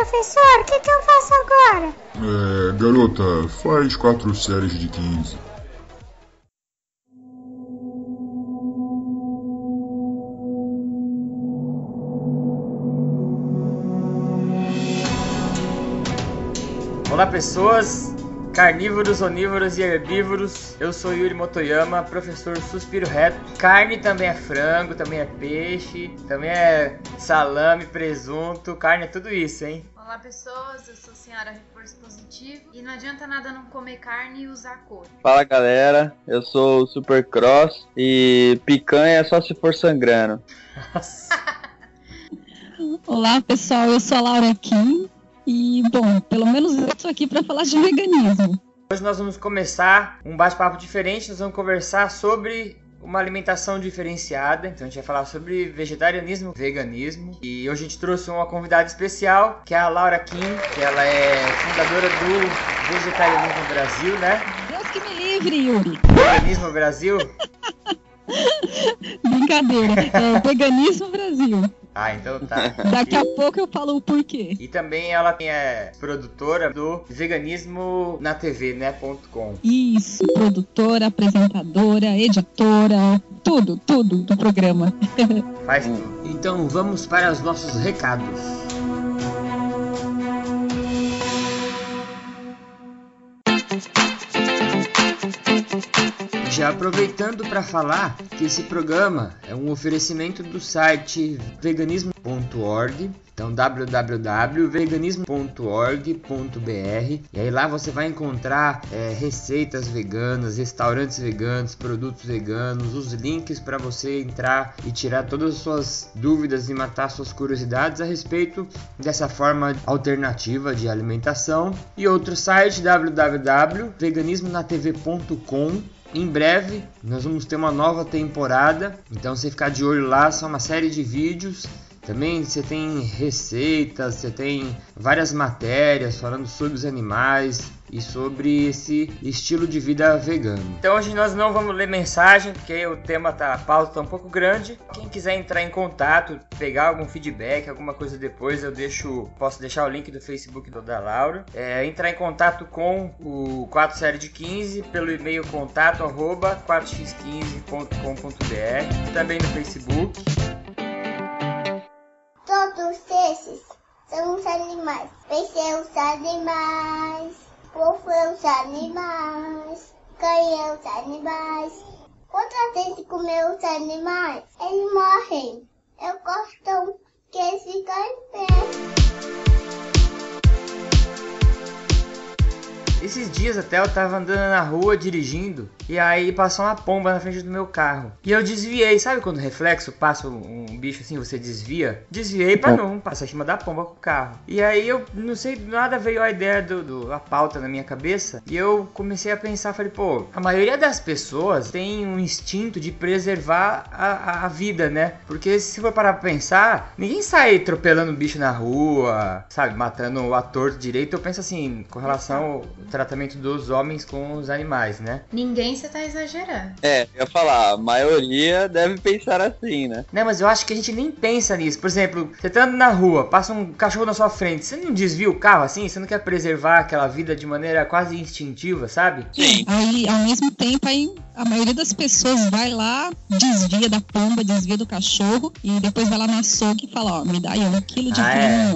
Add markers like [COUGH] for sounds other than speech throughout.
professor, o que, que eu faço agora? É, garota, faz quatro séries de 15. Olá pessoas, carnívoros, onívoros e herbívoros. Eu sou Yuri Motoyama, professor Suspiro Reto. Carne também é frango, também é peixe, também é salame, presunto, carne é tudo isso, hein? Olá pessoas, eu sou a senhora Reforço Positivo e não adianta nada não comer carne e usar cor. Fala galera, eu sou o Supercross e picanha é só se for sangrando. [LAUGHS] Olá pessoal, eu sou a Laura Kim e, bom, pelo menos eu tô aqui para falar de veganismo. Hoje nós vamos começar um bate-papo diferente, nós vamos conversar sobre uma alimentação diferenciada. Então a gente vai falar sobre vegetarianismo, veganismo. E hoje a gente trouxe uma convidada especial, que é a Laura Kim, que ela é fundadora do Vegetarianismo Brasil, né? Deus que me livre, Yuri. Veganismo Brasil? [LAUGHS] Brincadeira, é Veganismo Brasil. Ah, então tá. [LAUGHS] Daqui a pouco eu falo o porquê. E também ela é produtora do veganismo na TV, né? .com. Isso, produtora, apresentadora, editora, tudo, tudo do programa. [LAUGHS] Faz tudo. Então vamos para os nossos recados. Já aproveitando para falar que esse programa é um oferecimento do site veganismo.org, então www.veganismo.org.br e aí lá você vai encontrar é, receitas veganas, restaurantes veganos, produtos veganos, os links para você entrar e tirar todas as suas dúvidas e matar suas curiosidades a respeito dessa forma alternativa de alimentação. E outro site www.veganismonatv.com em breve nós vamos ter uma nova temporada, então você ficar de olho lá, são uma série de vídeos. Também você tem receitas, você tem várias matérias falando sobre os animais e sobre esse estilo de vida vegano. Então hoje nós não vamos ler mensagem, porque o tema tá a pauta tá um pouco grande. Quem quiser entrar em contato, pegar algum feedback, alguma coisa depois, eu deixo, posso deixar o link do Facebook do da Laura. É, entrar em contato com o 4 série de 15 pelo e-mail contato arroba 4x15.com.br, também no Facebook. Todos esses são os animais. Pensei os animais. Povo é os animais. É os animais. Quando a gente comer os animais, eles morrem. Eu gosto que eles ficam em pé. Esses dias até eu tava andando na rua dirigindo e aí passou uma pomba na frente do meu carro. E eu desviei, sabe quando o reflexo passa um bicho assim, você desvia? Desviei pra não passar em cima da pomba com o carro. E aí eu não sei, nada veio a ideia do, do a pauta na minha cabeça e eu comecei a pensar, falei, pô, a maioria das pessoas tem um instinto de preservar a, a, a vida, né? Porque se for parar pra pensar, ninguém sai atropelando bicho na rua, sabe, matando o ator direito. Eu penso assim, com relação tratamento dos homens com os animais, né? Ninguém você tá exagerando. É, eu ia falar, a maioria deve pensar assim, né? Não, mas eu acho que a gente nem pensa nisso. Por exemplo, você tá andando na rua, passa um cachorro na sua frente, você não desvia o carro assim? Você não quer preservar aquela vida de maneira quase instintiva, sabe? Sim. Aí, ao mesmo tempo, aí a maioria das pessoas vai lá, desvia da pomba, desvia do cachorro e depois vai lá no açougue e fala, ó, me dá aí um quilo de Ah, é?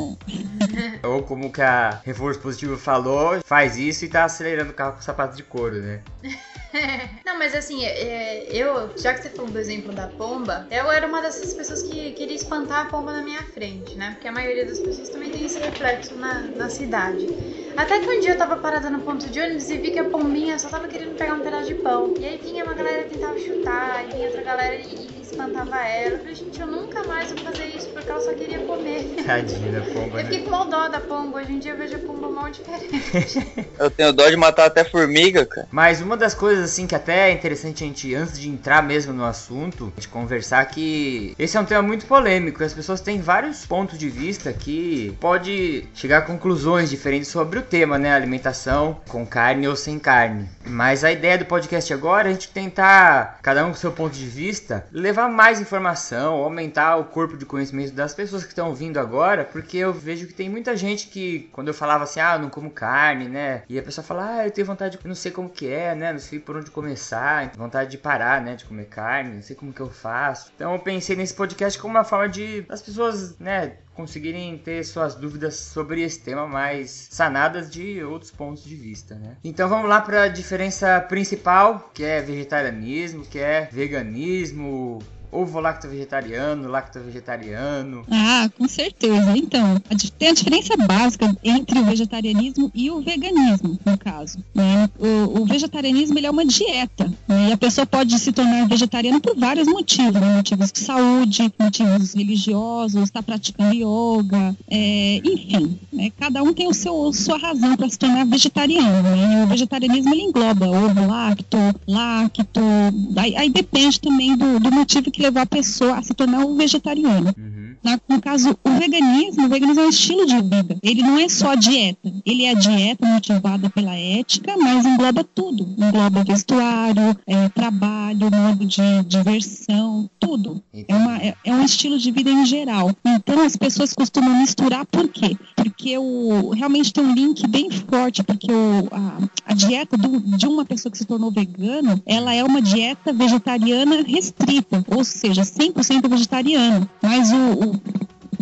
[LAUGHS] Ou como que a Reforço Positivo falou, faz isso e tá acelerando o carro com sapato de couro, né? [LAUGHS] [LAUGHS] Não, mas assim, é, eu, já que você falou do exemplo da pomba, eu era uma dessas pessoas que queria espantar a pomba na minha frente, né? Porque a maioria das pessoas também tem esse reflexo na, na cidade. Até que um dia eu tava parada no ponto de ônibus e vi que a pombinha só tava querendo pegar um pedaço de pão. E aí vinha uma galera que tentava chutar, e vinha outra galera e, e espantava ela. Eu falei, gente, eu nunca mais vou fazer isso porque ela só queria comer. [LAUGHS] Tadinha da pomba, Eu fiquei né? com mal dó da pomba. Hoje em dia eu vejo a pomba mal diferente. [LAUGHS] Eu tenho dó de matar até formiga, cara. Mas uma das coisas assim que até é interessante a gente, antes de entrar mesmo no assunto, gente conversar que esse é um tema muito polêmico. As pessoas têm vários pontos de vista que pode chegar a conclusões diferentes sobre o tema, né? Alimentação com carne ou sem carne. Mas a ideia do podcast agora é a gente tentar, cada um com seu ponto de vista, levar mais informação, aumentar o corpo de conhecimento das pessoas que estão vindo agora, porque eu vejo que tem muita gente que, quando eu falava assim, ah, eu não como carne, né? E a pessoa fala, ah, eu tenho vontade de. não sei como que é, né? Não sei por onde começar, vontade de parar, né? De comer carne, não sei como que eu faço. Então eu pensei nesse podcast como uma forma de as pessoas, né? conseguirem ter suas dúvidas sobre esse tema mais sanadas de outros pontos de vista, né? Então vamos lá para a diferença principal, que é vegetarianismo, que é veganismo, ovo lacto vegetariano, lacto vegetariano? Ah, com certeza. Então, tem a diferença básica entre o vegetarianismo e o veganismo, no caso. Né? O, o, vegetarianismo ele é uma dieta, né? e a pessoa pode se tornar vegetariana por vários motivos, né? motivos de saúde, motivos religiosos, está praticando yoga, é, enfim, né? cada um tem o seu sua razão para se tornar vegetariano. Né? O vegetarianismo ele engloba ovo lacto, lacto, aí, aí depende também do, do motivo que levar a pessoa a se tornar um vegetariano. Uhum. No caso, o veganismo, o veganismo é um estilo de vida. Ele não é só dieta. Ele é a dieta motivada pela ética, mas engloba tudo. Engloba vestuário, é, trabalho, modo de diversão, tudo. É, uma, é, é, um estilo de vida em geral. Então as pessoas costumam misturar por quê? Porque o, realmente tem um link bem forte, porque o, a, a dieta do, de uma pessoa que se tornou vegano, ela é uma dieta vegetariana restrita, ou seja, 100% vegetariano. Mas o, o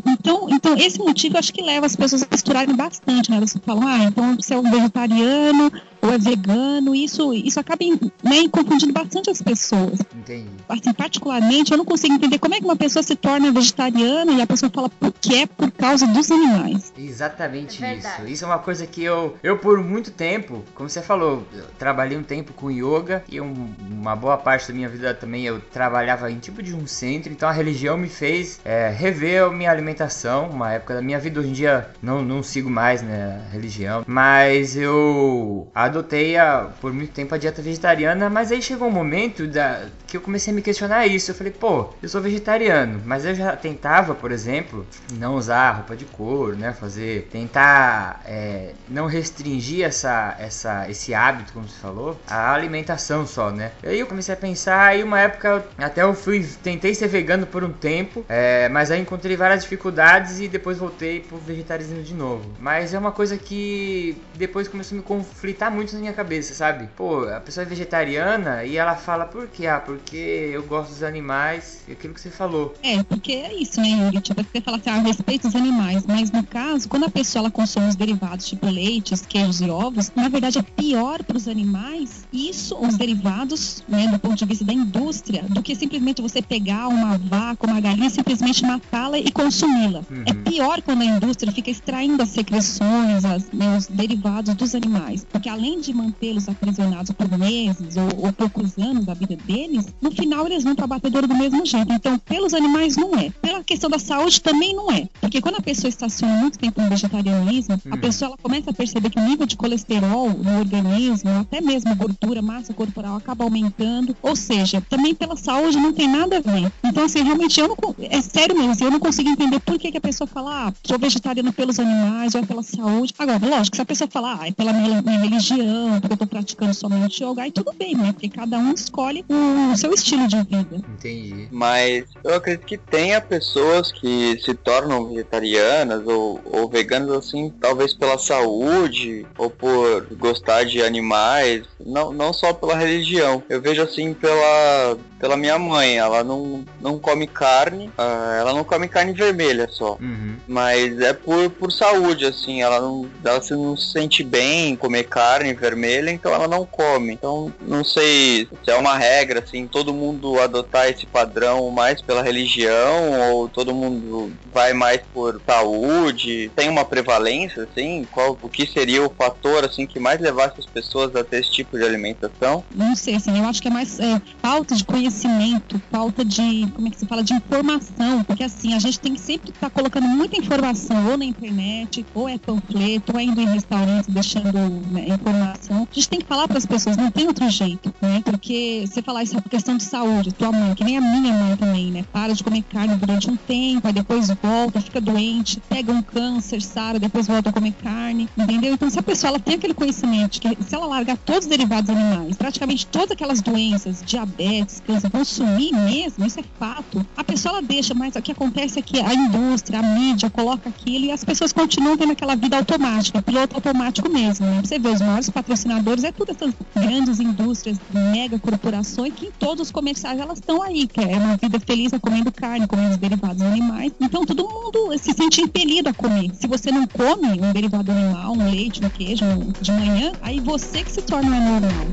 então, então, esse motivo acho que leva as pessoas a misturarem bastante, né? Elas falam, ah, então você é um vegetariano, ou é vegano, isso, isso acaba né, confundindo bastante as pessoas. Entendi. Assim, particularmente, eu não consigo entender como é que uma pessoa se torna vegetariana e a pessoa fala que é por causa dos animais. Exatamente é isso. Isso é uma coisa que eu, eu por muito tempo, como você falou, trabalhei um tempo com yoga e um, uma boa parte da minha vida também eu trabalhava em tipo de um centro, então a religião me fez é, rever a minha alimentação, uma época da minha vida. Hoje em dia não, não sigo mais né, a religião, mas eu adotei a, por muito tempo a dieta vegetariana, mas aí chegou um momento da, que eu comecei a me questionar isso. Eu falei, pô, eu sou vegetariano, mas eu já tentava, por exemplo, não usar roupa de couro, né? Fazer, tentar é, não restringir essa, essa, esse hábito, como você falou, a alimentação só, né? E aí eu comecei a pensar, aí uma época até eu fui, tentei ser vegano por um tempo, é, mas aí encontrei várias dificuldades e depois voltei pro vegetarianismo de novo. Mas é uma coisa que depois começou a me conflitar muito muito na minha cabeça, sabe? Pô, a pessoa é vegetariana e ela fala por quê? Ah, porque eu gosto dos animais e aquilo que você falou. É, porque é isso, né, Yuri? Tipo, você fala assim, ah, respeito os animais, mas no caso, quando a pessoa ela consome os derivados, tipo leites, queijos e ovos, na verdade é pior para os animais isso, os derivados, né, do ponto de vista da indústria, do que simplesmente você pegar uma vaca, uma galinha, simplesmente matá-la e consumi-la. Uhum. É pior quando a indústria fica extraindo as secreções, as, né, os derivados dos animais, porque além além de mantê-los aprisionados por meses ou, ou, poucos anos da vida deles, no final eles vão para a batedouro do mesmo jeito. Então, pelos animais não é. Pela questão da saúde também não é. Porque quando a pessoa estaciona muito tempo no vegetarianismo, hum. a pessoa ela começa a perceber que o nível de colesterol no organismo, até mesmo gordura, massa corporal, acaba aumentando. Ou seja, também pela saúde não tem nada a ver. Então, assim, realmente eu não. É sério mesmo, eu não consigo entender por que, que a pessoa fala, ah, sou vegetariana pelos animais ou é pela saúde. Agora, lógico, se a pessoa falar, ah, é pela minha, minha religião, porque eu tô praticando somente yoga, e tudo bem, né? Porque cada um escolhe o seu estilo de vida. Entendi. Mas eu acredito que tenha pessoas que se tornam vegetarianas ou, ou veganas assim, talvez pela saúde ou por gostar de animais, não, não só pela religião. Eu vejo assim pela, pela minha mãe, ela não, não come carne, uh, ela não come carne vermelha só. Uhum. Mas é por, por saúde, assim, ela não, ela se não se sente bem em comer carne carne vermelha, então ela não come. Então não sei se é uma regra assim, todo mundo adotar esse padrão mais pela religião ou todo mundo vai mais por saúde. Tem uma prevalência assim? Qual o que seria o fator assim que mais levasse as pessoas a ter esse tipo de alimentação? Não sei, assim, eu acho que é mais é, falta de conhecimento, falta de, como é que se fala, de informação, porque assim, a gente tem que sempre estar tá colocando muita informação ou na internet, ou é panfleto, ou é indo em restaurante deixando né, informação informação. A gente tem que falar para as pessoas, não tem outro jeito, né? Porque você falar isso é questão de saúde, tua mãe, que nem a minha mãe também, né? Para de comer carne durante um tempo, aí depois volta, fica doente, pega um câncer, sara, depois volta a comer carne, entendeu? Então, se a pessoa ela tem aquele conhecimento que se ela largar todos os derivados animais, praticamente todas aquelas doenças, diabetes, câncer, vão sumir mesmo, isso é fato. A pessoa ela deixa, mas o que acontece é que a indústria, a mídia coloca aquilo e as pessoas continuam tendo aquela vida automática, piloto automático mesmo. Né? Você vê os maiores patrocinadores, é tudo essas grandes indústrias, mega corporações, que em todos os comerciais elas estão aí, que é uma vida feliz, é comendo carne, comendo derivados animais. Então todo mundo se sente impelido a comer. Se você não come um derivado animal, um leite, um queijo de manhã, aí você que se torna anormal.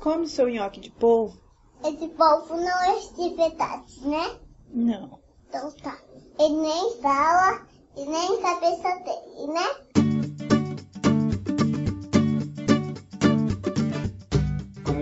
Come seu nhoque de polvo? Esse polvo não é de né? Não. Então tá. Ele nem fala e nem cabeça tem, né?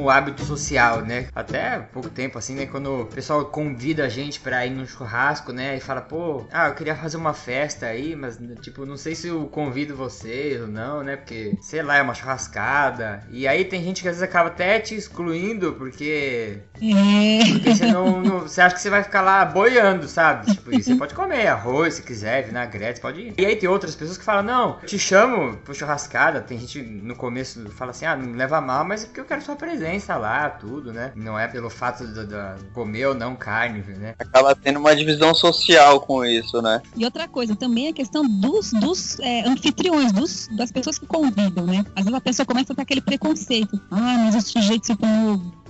Como hábito social, né? Até pouco tempo, assim, né? Quando o pessoal convida a gente pra ir no churrasco, né? E fala, pô, ah, eu queria fazer uma festa aí, mas, tipo, não sei se eu convido vocês ou não, né? Porque, sei lá, é uma churrascada. E aí tem gente que às vezes acaba até te excluindo, porque. É. Porque você não, não- Você acha que você vai ficar lá boiando, sabe? Tipo, você pode comer arroz se quiser, vinagrete, pode ir. E aí tem outras pessoas que falam, não, eu te chamo pro churrascada. Tem gente no começo fala assim, ah, não leva mal, mas é porque eu quero sua presença lá, tudo, né? Não é pelo fato de, de comer ou não carne, né? Acaba tendo uma divisão social com isso, né? E outra coisa, também a questão dos, dos é, anfitriões, dos, das pessoas que convidam, né? Às vezes a pessoa começa a ter aquele preconceito. Ah, mas esse sujeito se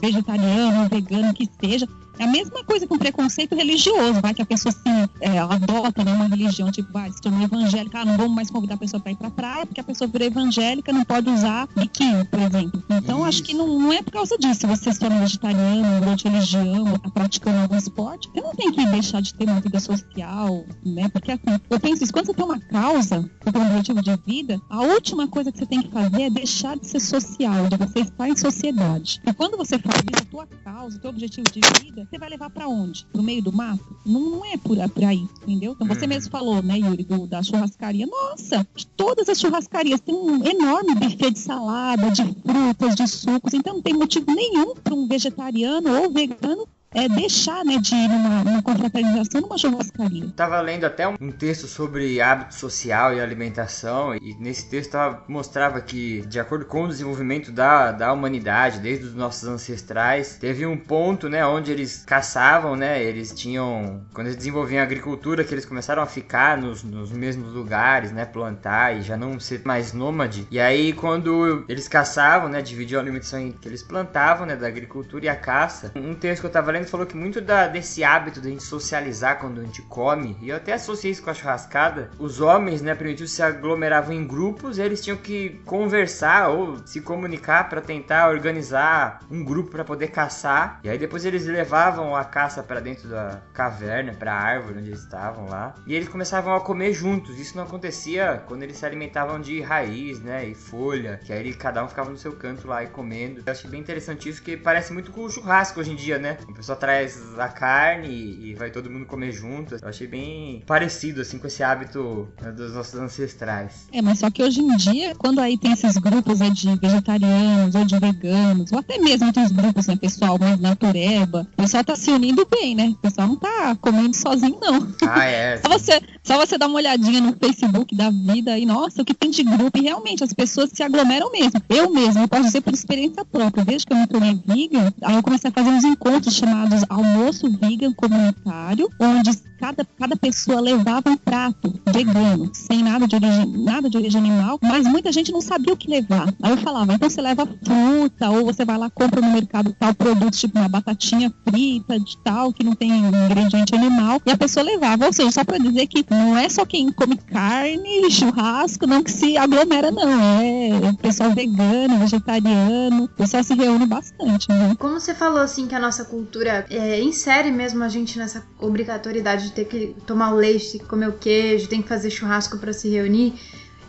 vegetariano, vegano, que seja. É a mesma coisa com preconceito religioso, vai que a pessoa se é, adota né, uma religião, tipo, vai, se tornou evangélica, ah, não vamos mais convidar a pessoa para ir pra praia, porque a pessoa virou evangélica, não pode usar biquíni, por exemplo. Então, acho que não, não é por causa disso. Se você se torna vegetariano, mudou de religião, tá praticando algum esporte, você não tem que deixar de ter uma vida social, né? Porque assim, eu penso isso, quando você tem uma causa, você tem um objetivo de vida, a última coisa que você tem que fazer é deixar de ser social, de você estar em sociedade. E quando você isso, a tua causa, o teu objetivo de vida, você vai levar pra onde? Pro meio do mato? Não, não é por, por aí, entendeu? Então você Uhum. mesmo falou, né, Yuri, do- da churrascaria. Nossa, todas as churrascarias têm um enorme buffet de salada, de frutas, de sucos. Então não tem motivo nenhum para um vegetariano ou vegano é, deixar né, de ir numa, numa confraternização numa churrascaria. Tava lendo até um, texto sobre hábito social e alimentação, e nesse texto tava- mostrava que, de acordo com o desenvolvimento da, da humanidade, desde os nossos ancestrais, teve um ponto, né, onde eles caçavam, né, eles tinham, quando eles desenvolviam a agricultura, que eles começaram a ficar nos, nos mesmos lugares, né, plantar e já não ser mais nômade. E aí, quando eles caçavam, né, dividiam a alimentação que eles plantavam, né, da agricultura e a caça, um texto que eu tava lendo falou que muito da- desse hábito de a gente socializar quando a gente come, e eu até associei isso com a churrascada, os homens, né, primitivos se aglomeravam em grupos eles tinham que conversar ou se comunicar para tentar organizar um grupo para poder caçar. E aí depois eles levavam a caça para dentro da caverna, para a árvore onde eles estavam lá, e eles começavam a comer juntos. Isso não acontecia quando eles se alimentavam de raiz, né, e folha, que aí cada um ficava no seu canto lá e comendo. Eu achei bem interessante isso, que parece muito com o churrasco hoje em dia, né? O pessoal traz a carne e, e vai todo mundo comer junto. Eu achei bem parecido, assim, com esse hábito né, dos nossos ancestrais. É, mas só que hoje em dia, quando aí tem esses grupos né, de vegetarianos ou de veganos, ou até mesmo tem os grupos, né, pessoal mais natureba, o pessoal tá se unindo bem, né? O pessoal não tá comendo sozinho, não. Ah, é. [LAUGHS] Só você, só você dar uma olhadinha no Facebook da vida e, nossa, o que tem de grupo. E realmente as pessoas se aglomeram mesmo. Eu mesmo, posso dizer por experiência própria. Desde que eu me tornei vegan, aí eu comecei a fazer uns encontros chamados Almoço Vegan Comunitário, onde cada, cada pessoa levava um prato vegano, sem nada de, origem, nada de origem animal, mas muita gente não sabia o que levar. Aí eu falava, então você leva fruta, ou você vai lá compra no mercado tal produto, tipo uma batatinha frita de tal, que não tem ingrediente animal, e a pessoa levava. Ou seja, só para dizer que não é só quem come carne, churrasco, não que se aglomera, não. É o pessoal vegano, vegetariano, o pessoal se reúne bastante, né? Como você falou assim que a nossa cultura é, insere mesmo a gente nessa obrigatoriedade de ter que tomar o leite, comer o queijo, tem que fazer churrasco para se reunir.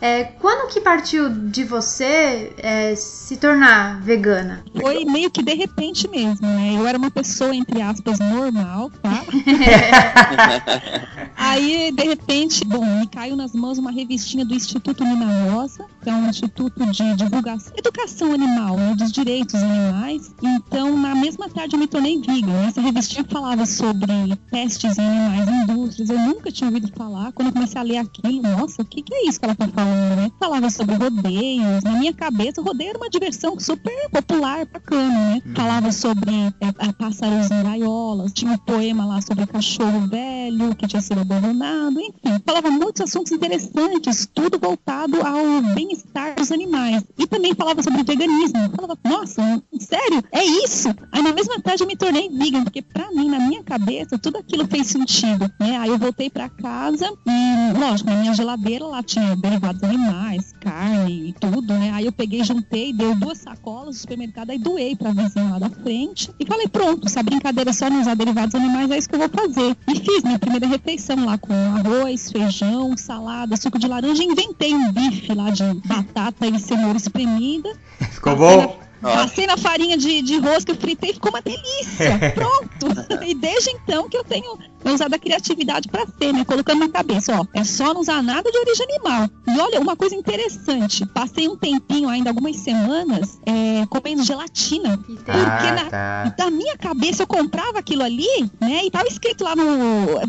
É, quando que partiu de você é, se tornar vegana? Foi meio que de repente mesmo, né? Eu era uma pessoa, entre aspas, normal, tá? [LAUGHS] Aí, de repente, bom, me caiu nas mãos uma revistinha do Instituto Nina Rosa, que é um instituto de divulgação, educação animal, né, dos direitos animais. Então, na mesma tarde eu me tornei vegan. Essa revistinha falava sobre testes em animais indústrias. Eu nunca tinha ouvido falar. Quando eu comecei a ler aquilo, nossa, o que, que é isso que ela tá falando, né? Falava sobre rodeios. Na minha cabeça, o rodeio era uma diversão super popular, bacana, né? Falava sobre é, pássaros em gaiolas. Tinha um poema lá sobre cachorro velho que tinha sido abandonado. Enfim, falava muitos assuntos interessantes, tudo voltado ao bem-estar dos animais. E também falava sobre veganismo. Falava, nossa, sério? É isso? Aí na mesma tarde eu me tornei vegan, porque pra mim, na minha cabeça, tudo aquilo fez sentido, né? Aí eu voltei pra casa e, lógico, na minha geladeira lá tinha derivados animais, carne e tudo, né? Aí eu peguei, juntei, dei duas sacolas do supermercado, aí doei pra vizinha lá da frente e falei, pronto, se a brincadeira é só não usar derivados animais, é isso que eu vou fazer. E fiz minha primeira refeição lá com arroz, feijão, salada, suco de laranja, inventei um bife lá de batata e cenoura espremida. Ficou bom? Passei na farinha de, de rosca, fritei, ficou uma delícia. [LAUGHS] Pronto. e desde então que eu tenho usado a criatividade para ser, né? Colocando na cabeça, ó, é só não usar nada de origem animal. E olha, uma coisa interessante, passei um tempinho ainda, algumas semanas, é, comendo gelatina. Porque Ah, na, tá. da minha cabeça eu comprava aquilo ali, né? E tava escrito lá no.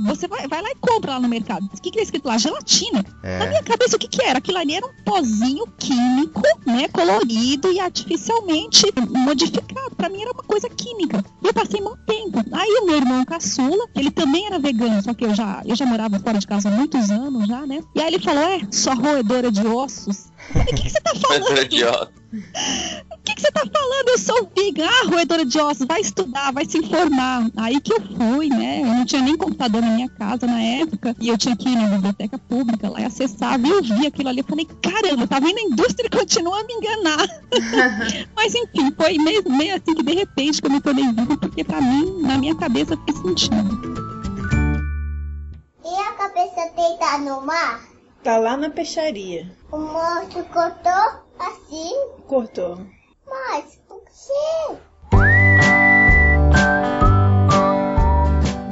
Você vai, vai lá e compra lá no mercado. O que, que é escrito lá? Gelatina. Na É. minha cabeça, o que, que era? Aquilo ali era um pozinho químico, né? Colorido e artificialmente modificado. Pra mim era uma coisa química. E eu passei muito tempo. Aí o meu irmão caçula, ele também era vegano, só que eu já, eu já morava fora de casa há muitos anos já, né? E aí ele falou: é, sua roedora de ossos. O que, que você tá [LAUGHS] falando? Coisa idiota. O que, que você tá falando? Eu sou vegan. Ah, roedora de ossos, vai estudar, vai se informar. Aí que eu fui, né? Eu não tinha nem computador na minha casa na época. E eu tinha que ir na biblioteca pública lá e acessava. E eu vi aquilo ali. Eu falei, caramba, tá vendo? A indústria [LAUGHS] continua a me enganar. [LAUGHS] Mas enfim, foi meio, meio assim que de repente que eu me tornei vegan, porque pra mim, na minha cabeça, fez sentido. E a cabeça deitada no mar? Tá lá na peixaria. O monstro cortou assim, Cortou. mas por quê?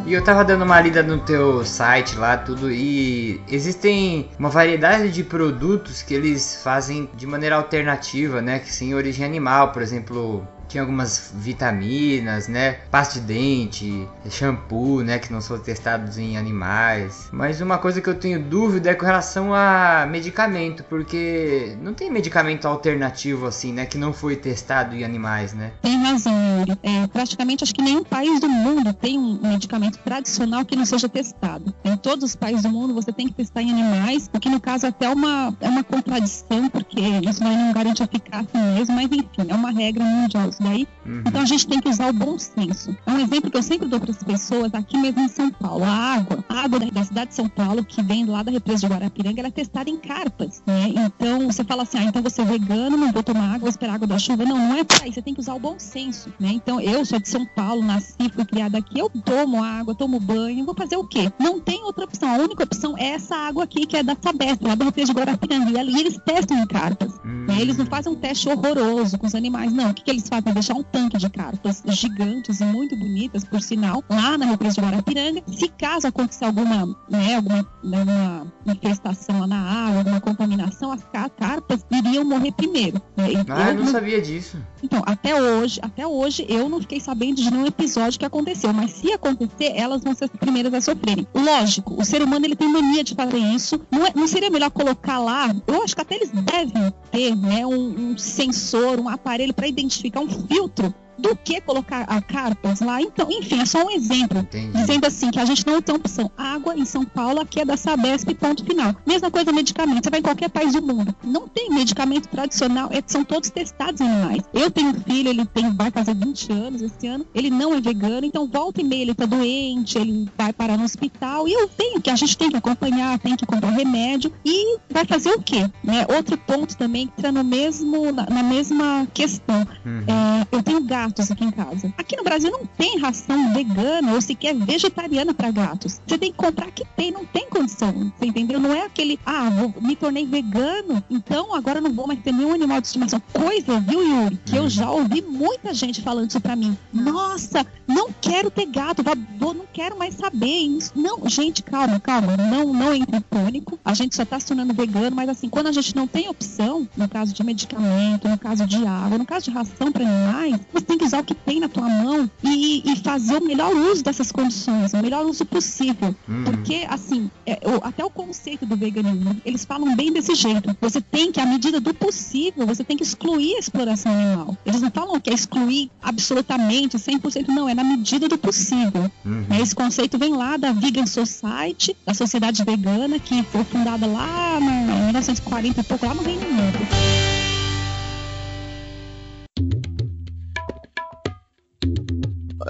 E eu tava dando uma lida no teu site lá, tudo, e existem uma variedade de produtos que eles fazem de maneira alternativa, né? Que sem origem animal, por exemplo. Tinha algumas vitaminas, né? Pasta de dente, shampoo, né? Que não são testados em animais. Mas uma coisa que eu tenho dúvida é com relação a medicamento, porque não tem medicamento alternativo assim, né? Que não foi testado em animais, né? Tem razão, Yuri. É, praticamente acho que nenhum país do mundo tem um medicamento tradicional que não seja testado. Em todos os países do mundo você tem que testar em animais, o que no caso até é uma, é uma contradição, porque isso não garante eficácia mesmo, mas enfim, é uma regra mundial isso daí. Uhum. Então a gente tem que usar o bom senso. É um exemplo que eu sempre dou para as pessoas aqui mesmo em São Paulo. A água, a água da, da cidade de São Paulo, que vem lá da represa de Guarapiranga, ela é testada em carpas, né? Então você fala assim, ah, então você é vegano, não vou tomar água, vou esperar a água da chuva. Não, não é por aí. Você tem que usar o bom senso, né? Então eu sou de São Paulo, nasci, fui criada aqui, eu tomo água, tomo banho, vou fazer o quê? Não tem outra opção. A única opção é essa água aqui, que é da Sabesp, lá da represa de Guarapiranga. E ali eles testam em carpas. né? Eles não fazem um teste horroroso com os animais, não. O que, que eles fazem? Deixar um tanque de carpas gigantes e muito bonitas, por sinal, lá na represa de Guarapiranga. Se caso acontecer alguma, né, alguma, alguma infestação lá na água, alguma contaminação, as ca- carpas iriam morrer primeiro. né? Ah, eu eu não não- sabia disso. então, até hoje, até hoje eu não fiquei sabendo de nenhum episódio que aconteceu, mas se acontecer, elas vão ser as primeiras a sofrerem. Lógico, o ser humano ele tem mania de fazer isso. Não, é- não seria melhor colocar lá? Eu acho que até eles devem ter, né, um, um sensor, um aparelho para identificar um filtro do que colocar a carpas lá. Então, enfim, é só um exemplo. Entendi. Dizendo assim, que a gente não tem opção. Água em São Paulo, aqui é da Sabesp, ponto final. Mesma coisa medicamento. Você vai em qualquer país do mundo. Não tem medicamento tradicional, é, são todos testados em animais. Eu tenho um filho, ele tem, vai fazer 20 anos esse ano, ele não é vegano, então volta e meia ele tá doente, ele vai parar no hospital, e eu tenho que, a gente tem que acompanhar, tem que comprar remédio, e vai fazer o quê? Né? Outro ponto também que está no mesmo, na, na mesma questão. Uhum. É, eu tenho gato. Gatos aqui em casa. Aqui no Brasil não tem ração vegana ou sequer vegetariana para gatos. Você tem que comprar que tem, não tem condição. Você entendeu? Não é aquele, ah, vou, me tornei vegano, então agora não vou mais ter nenhum animal de estimação. Coisa, viu, Yuri? Que eu já ouvi muita gente falando isso pra mim. Nossa, não quero ter gato, não quero mais saber. Não, gente, calma, calma. Não, não entre em pânico. A gente só tá se tornando vegano, mas assim, quando a gente não tem opção, no caso de medicamento, no caso de água, no caso de ração para animais, você usar o que tem na tua mão e, e fazer o melhor uso dessas condições, o melhor uso possível. Uhum. Porque, assim, é, até o conceito do veganismo, eles falam bem desse jeito. Você tem que, à medida do possível, você tem que excluir a exploração animal. Eles não falam que é excluir absolutamente, 100%, não, é na medida do possível. Uhum. Esse conceito vem lá da Vegan Society, da sociedade vegana, que foi fundada lá em 1940 e pouco, lá no Reino Unido.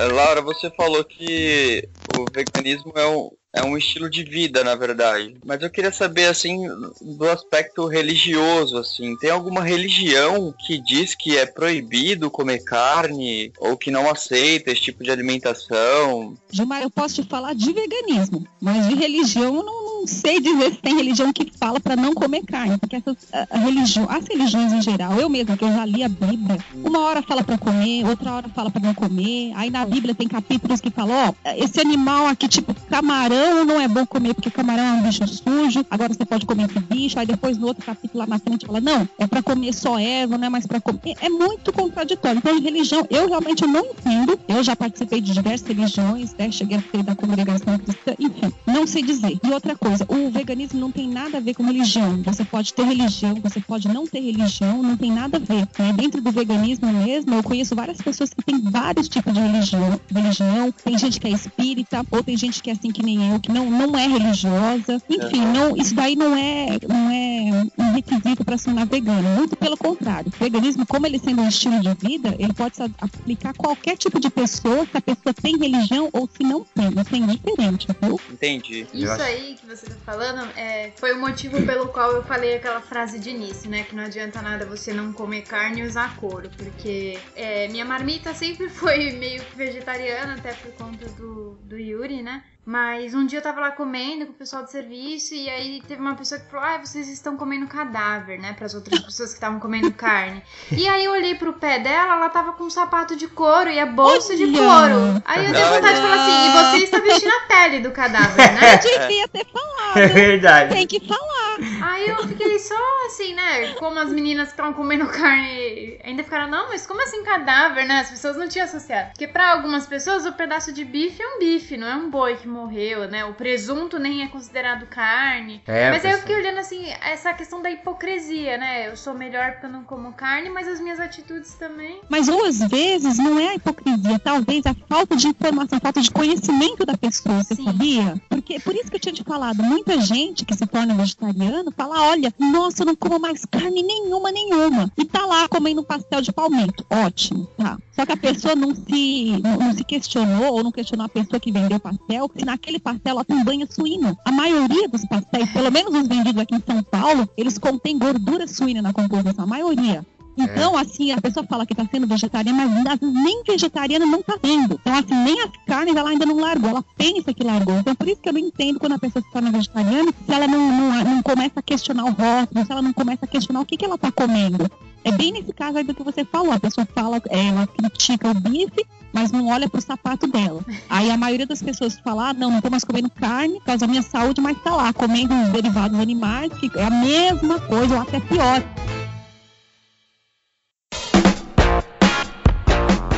Laura, você falou que o veganismo é um, é um estilo de vida, na verdade. Mas eu queria saber, assim, do aspecto religioso, assim. Tem alguma religião que diz que é proibido comer carne ou que não aceita esse tipo de alimentação? Gilmar, eu posso te falar de veganismo, mas de religião eu não, não sei dizer se tem religião que fala para não comer carne, porque essas religião, as religiões em geral, eu mesma que eu já li a Bíblia, uma hora fala para comer, outra hora fala para não comer. Aí na Bíblia tem capítulos que falam, ó, esse animal aqui tipo camarão não é bom comer porque camarão é um bicho sujo. Agora você pode comer esse bicho. Aí depois no outro capítulo lá na frente fala, não, é para comer só erva, não é mais para comer. É muito contraditório. Então, religião, eu realmente não entendo. Eu já participei de diversas religiões, né? cheguei a ser da congregação cristã, enfim, não sei dizer. E outra coisa, o veganismo não tem nada a ver com religião. Você pode ter religião, você pode não ter religião, não tem nada a ver. Né? Dentro do veganismo mesmo, eu conheço várias pessoas que têm vários tipos de religião. religião. Tem gente que é espírita, ou tem gente que é assim que nem eu, que não, não é religiosa. Enfim, não, isso daí não é, não é um requisito para se tornar vegano. Muito pelo contrário. O veganismo, como ele sendo um estilo de vida, ele pode se aplicar a qualquer tipo de pessoa, se a pessoa tem religião ou se não tem. Isso é indiferente, viu? Entendi. Isso aí que você tá falando é, foi o motivo pelo qual eu falei aquela frase de início, né? Que não adianta nada você não comer carne e usar couro. Porque é, minha marmita sempre foi meio que vegetariana, até por conta do, do Yuri, né? Mas um dia eu tava lá comendo com o pessoal do serviço e aí teve uma pessoa que falou: Ah, vocês estão comendo cadáver, né? Para as outras pessoas que estavam comendo [LAUGHS] carne. E aí eu olhei pro pé dela, ela tava com um sapato de couro e a bolsa de Olha! couro. Aí eu dei vontade de falar assim: E você está vestindo a pele do cadáver, né? [LAUGHS] Devia ter falado. É verdade. Tem que falar. Aí eu fiquei só assim, né? Como as meninas que estavam comendo carne ainda ficaram, não, mas como assim cadáver, né? As pessoas não tinham associado. Porque pra algumas pessoas o pedaço de bife é um bife, não é um boi que morreu, né? O presunto nem é considerado carne. É, mas aí eu fiquei olhando assim, essa questão da hipocrisia, né? Eu sou melhor porque eu não como carne, mas as minhas atitudes também. Mas ou às vezes não é a hipocrisia, talvez a falta de informação, a falta de conhecimento da pessoa, você Sim. sabia? Porque por isso que eu tinha te falado, muita gente que se torna vegetariano fala, olha, nossa, eu não como mais carne nenhuma, nenhuma. E tá lá comendo um pastel de palmito. Ótimo, tá. Só que a pessoa não se, não, não se questionou, ou não questionou a pessoa que vendeu o pastel, se naquele pastel tem banha suína. A maioria dos pastéis, pelo menos os vendidos aqui em São Paulo, eles contêm gordura suína na composição, a maioria. Então, assim, a pessoa fala que tá sendo vegetariana, mas às vezes nem vegetariana não tá vendo. Então, assim, nem as carnes ela ainda não largou, ela pensa que largou. Então, por isso que eu não entendo quando a pessoa se torna vegetariana, se ela não, não, não começa a questionar o rótulo, se ela não começa a questionar o que, que ela tá comendo. É bem nesse caso aí do que você falou, a pessoa fala, é, ela critica o bife, mas não olha pro sapato dela. Aí a maioria das pessoas fala, ah, não, não tô mais comendo carne por causa da minha saúde, mas tá lá, comendo os derivados animais, que é a mesma coisa, ou até pior.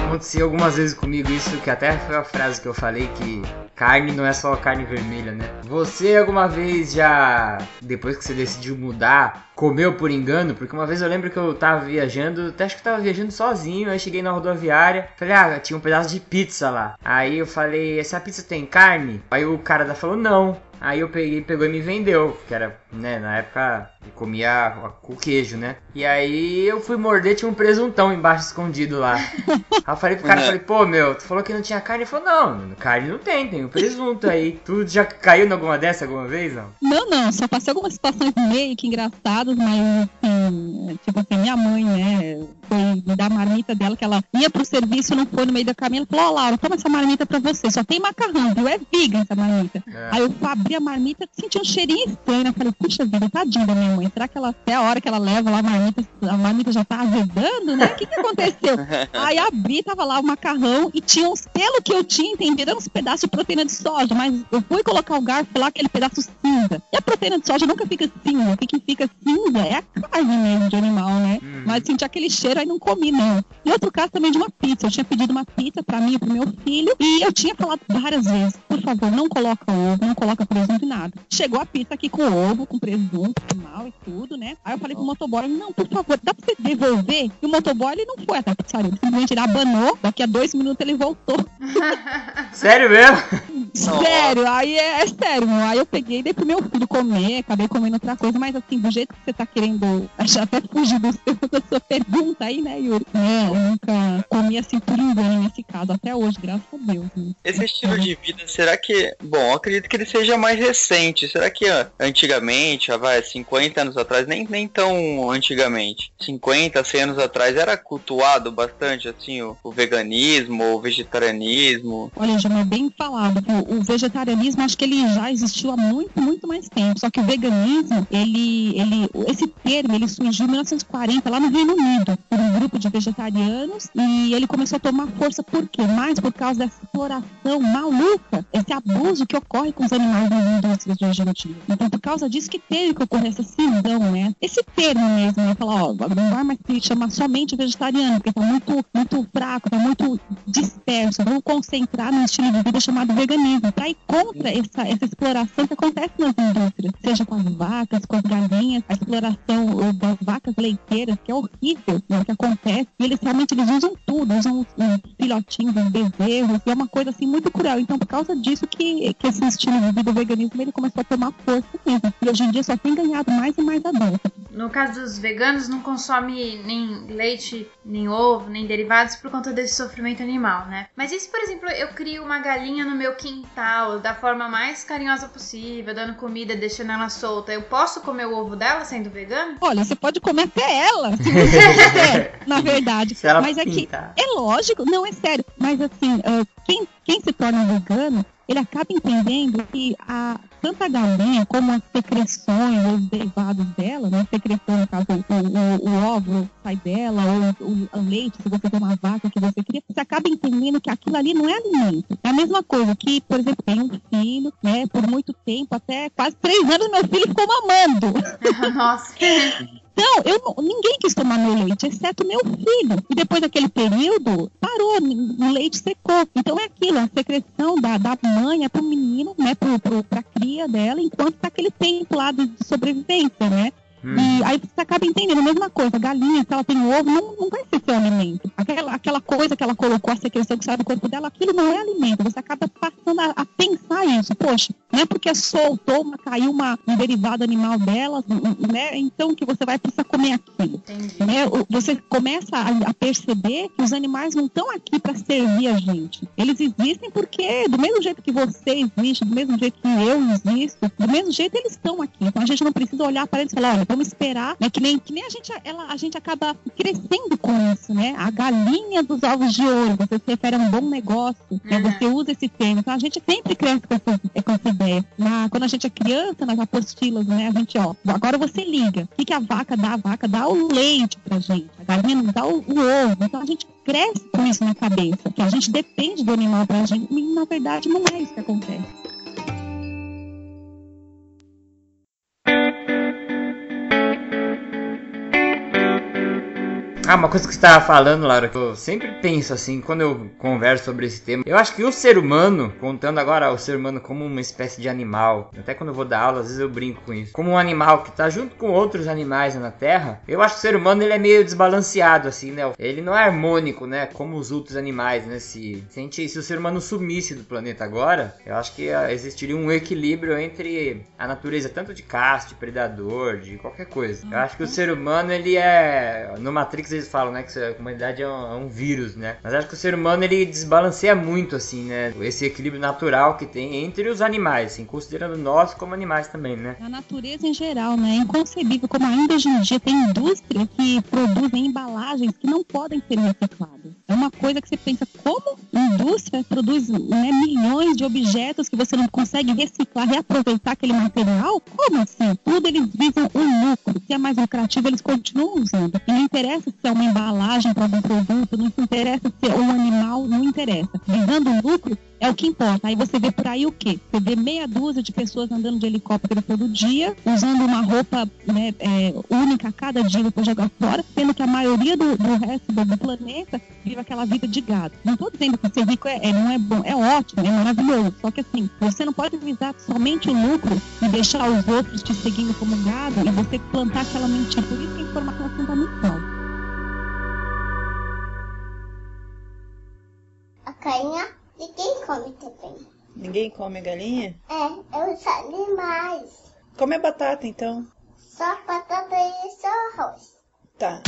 Aconteceu algumas vezes comigo isso, que até foi a frase que eu falei que carne não é só carne vermelha, né? Você alguma vez já, depois que você decidiu mudar, comeu por engano? Porque uma vez eu lembro que eu tava viajando, até acho que eu tava viajando sozinho, aí cheguei na rodoviária, falei, ah, tinha um pedaço de pizza lá. Aí eu falei, essa pizza tem carne? Aí o cara falou, não. Aí eu peguei, pegou e me vendeu, que era, né, na época eu comia com queijo, né? E aí eu fui morder, tinha um presuntão embaixo escondido lá. [LAUGHS] Aí eu falei pro cara, Né? falei, pô, meu, tu falou que não tinha carne? Ele falou, não, carne não tem, tem o presunto aí. [LAUGHS] Tu já caiu em alguma dessa alguma vez, não? Não, não, só passei algumas situações meio que engraçadas, mas tipo assim, minha mãe, né, foi me dar a marmita dela, que ela ia pro serviço, não foi no meio do caminho, ela falou, ó, Laura, toma essa marmita pra você, só tem macarrão, viu? É vegan essa marmita. É. Aí eu abri a marmita, senti um cheirinho estranho, né? Falei, puxa vida, tadinha da minha mãe, será que ela, até a hora que ela leva lá a marmita, a marmita já tá azedando, né? O que que aconteceu? [LAUGHS] Aí abri, tava lá o macarrão e tinha uns, pelo que eu tinha entendido, eram uns pedaços de proteína de soja, mas eu fui colocar o garfo lá, aquele pedaço cinza. E a proteína de soja nunca fica cinza, o que que fica cinza é a carne mesmo de animal, né? Uhum. Mas senti aquele cheiro, aí não comi, não. E outro caso também de uma pizza. Eu tinha pedido uma pizza pra mim e pro meu filho. E eu tinha falado várias vezes, por favor, não coloca ovo, não coloca presunto em nada. Chegou a pizza aqui com ovo, com presunto, mal e tudo, né? Aí eu falei pro motoboy, não, por favor, dá pra você devolver? E o motoboy, ele não foi até a pizzaria. Ele simplesmente ele abanou. Daqui a dois minutos ele voltou. [LAUGHS] Sério mesmo? Sério, aí é, é sério, meu. Aí eu peguei e dei pro meu filho comer, acabei comendo outra coisa, mas assim, do jeito que você tá querendo, acho até fugir do seu, da sua pergunta aí, né, Yuri? É, eu nunca comi assim por engano nesse caso, até hoje, graças a Deus. Né? Esse estilo de vida, será que. Bom, eu acredito que ele seja mais recente. Será que ó, antigamente, ah, vai, 50 anos atrás, nem, nem tão antigamente, 50, 100 anos atrás, era cultuado bastante, assim, o, o veganismo, o vegetarianismo? Olha, já é bem falado. O, o vegetarianismo, acho que ele já existiu há muito, muito mais tempo. Só que o veganismo, ele, ele, esse termo, ele surgiu em 1940 lá no Reino Unido, por um grupo de vegetarianos, e ele começou a tomar força por quê? Mais por causa dessa exploração maluca, esse abuso que ocorre com os animais nas indústrias de hoje. Então, por causa disso que teve que ocorrer essa cisão, né? Esse termo mesmo, né? Falar, ó, não vai mais se chamar somente vegetariano, porque tá muito, muito fraco, tá muito disperso. Vamos concentrar num estilo de vida chamado veganismo, para ir contra essa, essa exploração que acontece nas indústrias, seja com as vacas, com as galinhas, a exploração eh, das vacas leiteiras, que é horrível, né, o que acontece. E eles realmente eles usam tudo, usam os filhotinhos, os bezerros, e é uma coisa assim muito cruel. Então, por causa disso que, que esse estilo de vida, o veganismo, ele começou a tomar força mesmo. E hoje em dia só tem ganhado mais e mais adeptos. No caso dos veganos, não consome nem leite, nem ovo, nem derivados por conta desse sofrimento animal, né? Mas e se, por exemplo, eu crio uma galinha no meu quintal da forma mais carinhosa possível, dando comida, deixando ela solta, eu posso comer o ovo dela sendo vegano? Olha, você pode comer até ela, se você [LAUGHS] quiser, na verdade. Se ela Mas é que. É lógico, não é sério. Mas assim, ah, quem, quem se torna vegano, ele acaba entendendo que a, tanto a galinha como as secreções, os derivados dela, né? Secreção, no caso, o, o, o óvulo sai dela, ou o, o leite, se você tem uma vaca que você cria, você acaba entendendo que aquilo ali não é alimento. É a mesma coisa que, por exemplo, tem um filho, né? Por muito tempo, até quase três anos, meu filho ficou mamando. [LAUGHS] Nossa. [LAUGHS] Não, eu ninguém quis tomar meu leite, exceto meu filho. E depois daquele período, parou, o leite secou. Então é aquilo, a secreção da, da mãe é pro menino, né, pro, pro, pra cria dela, enquanto tá aquele tempo lá de sobrevivência, né? Hum. E aí você acaba entendendo a mesma coisa. A galinha, se ela tem ovo, não, não vai ser seu alimento. Aquela, aquela coisa que ela colocou, a secreção que sai do corpo dela, aquilo não é alimento. Você acaba passando a, a pensar isso. Poxa, não é porque soltou, uma, caiu uma, um derivado animal dela, né? Então que você vai precisar comer aquilo. Entendi. Né? Você começa a, a perceber que os animais não estão aqui para servir a gente. Eles existem porque, do mesmo jeito que você existe, do mesmo jeito que eu existo, do mesmo jeito eles estão aqui. Então a gente não precisa olhar para eles e falar, olha, vamos esperar, né? Que nem, que nem a gente, ela, a gente acaba crescendo com isso, né? A galinha dos ovos de ouro, você se refere a um bom negócio, né? Uhum. Você usa esse termo. Então a gente sempre cresce com essa, com essa ideia. Na, quando a gente é criança, nas apostilas, né? A gente, ó, agora você liga. O que, que a vaca dá? A vaca dá o leite pra gente. A galinha nos dá o, o ovo. Então a gente cresce com isso na cabeça. Que a gente depende do animal pra gente. E na verdade não é isso que acontece. Ah, uma coisa que você tava falando, Laura, que eu sempre penso assim, quando eu converso sobre esse tema, eu acho que o ser humano, contando agora o ser humano como uma espécie de animal, até quando eu vou dar aula, às vezes eu brinco com isso, como um animal que tá junto com outros animais na Terra, eu acho que o ser humano ele é meio desbalanceado, assim, né? Ele não é harmônico, né? Como os outros animais, né? Se, se, gente- se o ser humano sumisse do planeta agora, eu acho que ah, existiria um equilíbrio entre a natureza, tanto de caça, de predador, de qualquer coisa. Eu acho que o ser humano, ele é. No Matrix vezes falam, né, que a humanidade é um, é um, vírus, né? Mas acho que o ser humano ele desbalanceia muito, assim, né? Esse equilíbrio natural que tem entre os animais, assim, considerando nós como animais também, né? A natureza em geral, né? É inconcebível como ainda hoje em dia tem indústria que produzem embalagens que não podem ser recicladas. É uma coisa que você pensa, como indústria produz né, milhões de objetos que você não consegue reciclar, reaproveitar aquele material? Como assim? Tudo eles visam o lucro. Se é mais lucrativo, eles continuam usando. E não interessa se é uma embalagem para algum produto, não interessa se é um animal, não interessa. Visando o lucro, é o que importa. Aí você vê por aí o quê? Você vê meia dúzia de pessoas andando de helicóptero todo dia, usando uma roupa né, é, única a cada dia depois jogar fora, sendo que a maioria do, do resto do, planeta vive aquela vida de gado. Não estou dizendo que ser rico é, é, não é bom, é ótimo, é maravilhoso. Só que assim, você não pode visar somente o lucro e deixar os outros te seguindo como gado e você plantar aquela mentira. Por isso que a informação é fundamental. A carinha Ninguém come também. Ninguém come galinha? É, é os animais. Come a batata então. Só batata e só arroz. Tá.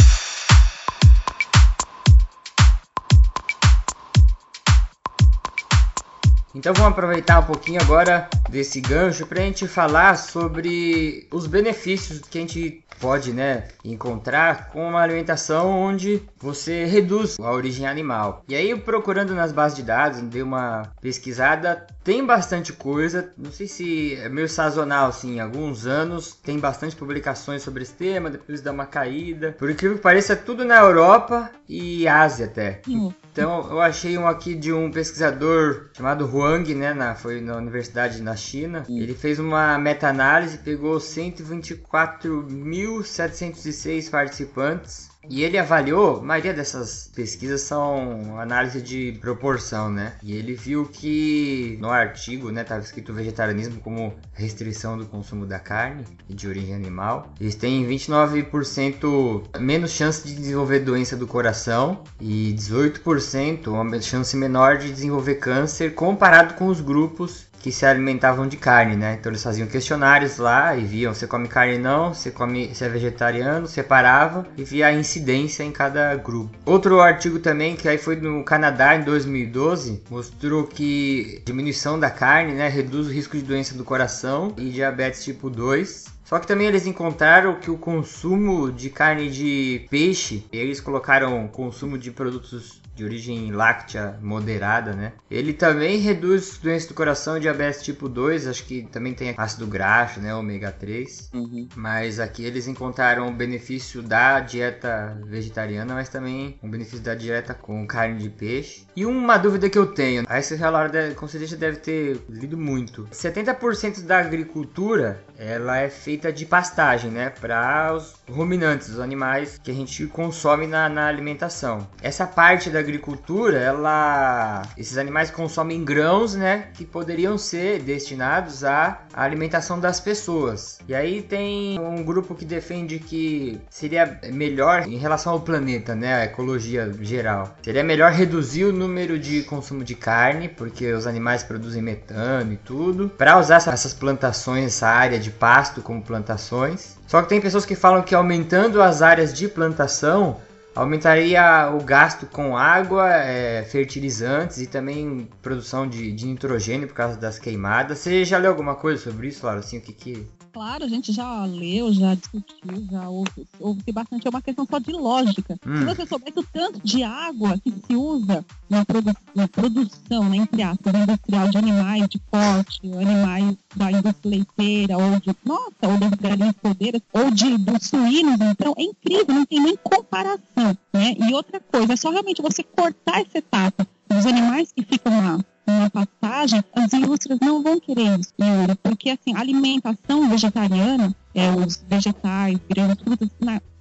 Então vamos aproveitar um pouquinho agora desse gancho para a gente falar sobre os benefícios que a gente pode né, encontrar com uma alimentação onde você reduz a origem animal. E aí, procurando nas bases de dados, dei uma pesquisada, tem bastante coisa, não sei se é meio sazonal, assim, alguns anos tem bastante publicações sobre esse tema, depois dá uma caída. Por incrível que pareça, é tudo na Europa e Ásia até. Então eu achei um aqui de um pesquisador chamado Huang, né, na, foi na universidade na China. Ele fez uma meta-análise, pegou 124.706 participantes e ele avaliou, a maioria dessas pesquisas são análise de proporção, né? E ele viu que no artigo, né, estava escrito vegetarianismo como restrição do consumo da carne e de origem animal. Eles têm 29% menos chance de desenvolver doença do coração e 18% uma chance menor de desenvolver câncer comparado com os grupos que se alimentavam de carne, né? Então eles faziam questionários lá e viam você come carne não, você come, você é vegetariano, separava e via a incidência em cada grupo. Outro artigo também que aí foi no Canadá em 2012 mostrou que diminuição da carne, né, reduz o risco de doença do coração e diabetes tipo 2. Só que também eles encontraram que o consumo de carne de peixe, eles colocaram consumo de produtos de origem láctea moderada, né? Ele também reduz doenças do coração e diabetes tipo 2, acho que também tem ácido graxo, né, ômega 3. Uhum. Mas aqui eles encontraram o benefício da dieta vegetariana, mas também um benefício da dieta com carne de peixe. E uma dúvida que eu tenho, a essa Laura com certeza deve ter lido muito. 70% da agricultura, ela é feita de pastagem, né, para os ruminantes, os animais que a gente consome na, na alimentação. Essa parte da agricultura, ela esses animais consomem grãos, né, que poderiam ser destinados à alimentação das pessoas. E aí tem um grupo que defende que seria melhor em relação ao planeta, né, a ecologia geral. Seria melhor reduzir o número de consumo de carne, porque os animais produzem metano e tudo, para usar essas plantações, essa área de pasto como plantações. Só que tem pessoas que falam que aumentando as áreas de plantação Aumentaria o gasto com água, é, fertilizantes e também produção de, de, nitrogênio por causa das queimadas. Você já leu alguma coisa sobre isso, Laura? Assim, o que, que claro, a gente já leu, já discutiu, já ouve, ouve bastante. É uma questão só de lógica. Hum. Se você soubesse o tanto de água que se usa na, produ na produção, né, entre aspas, industrial de animais de corte, animais da indústria leiteira, ou de, nossa, ou das galinhas podeiras, ou de, dos suínos, então, é incrível, não tem nem comparação, né? E outra coisa, é só realmente você cortar essa etapa dos animais que ficam lá uma passagem, as indústrias não vão querer isso, porque assim, a alimentação vegetariana, é, os vegetais, grãos, frutas,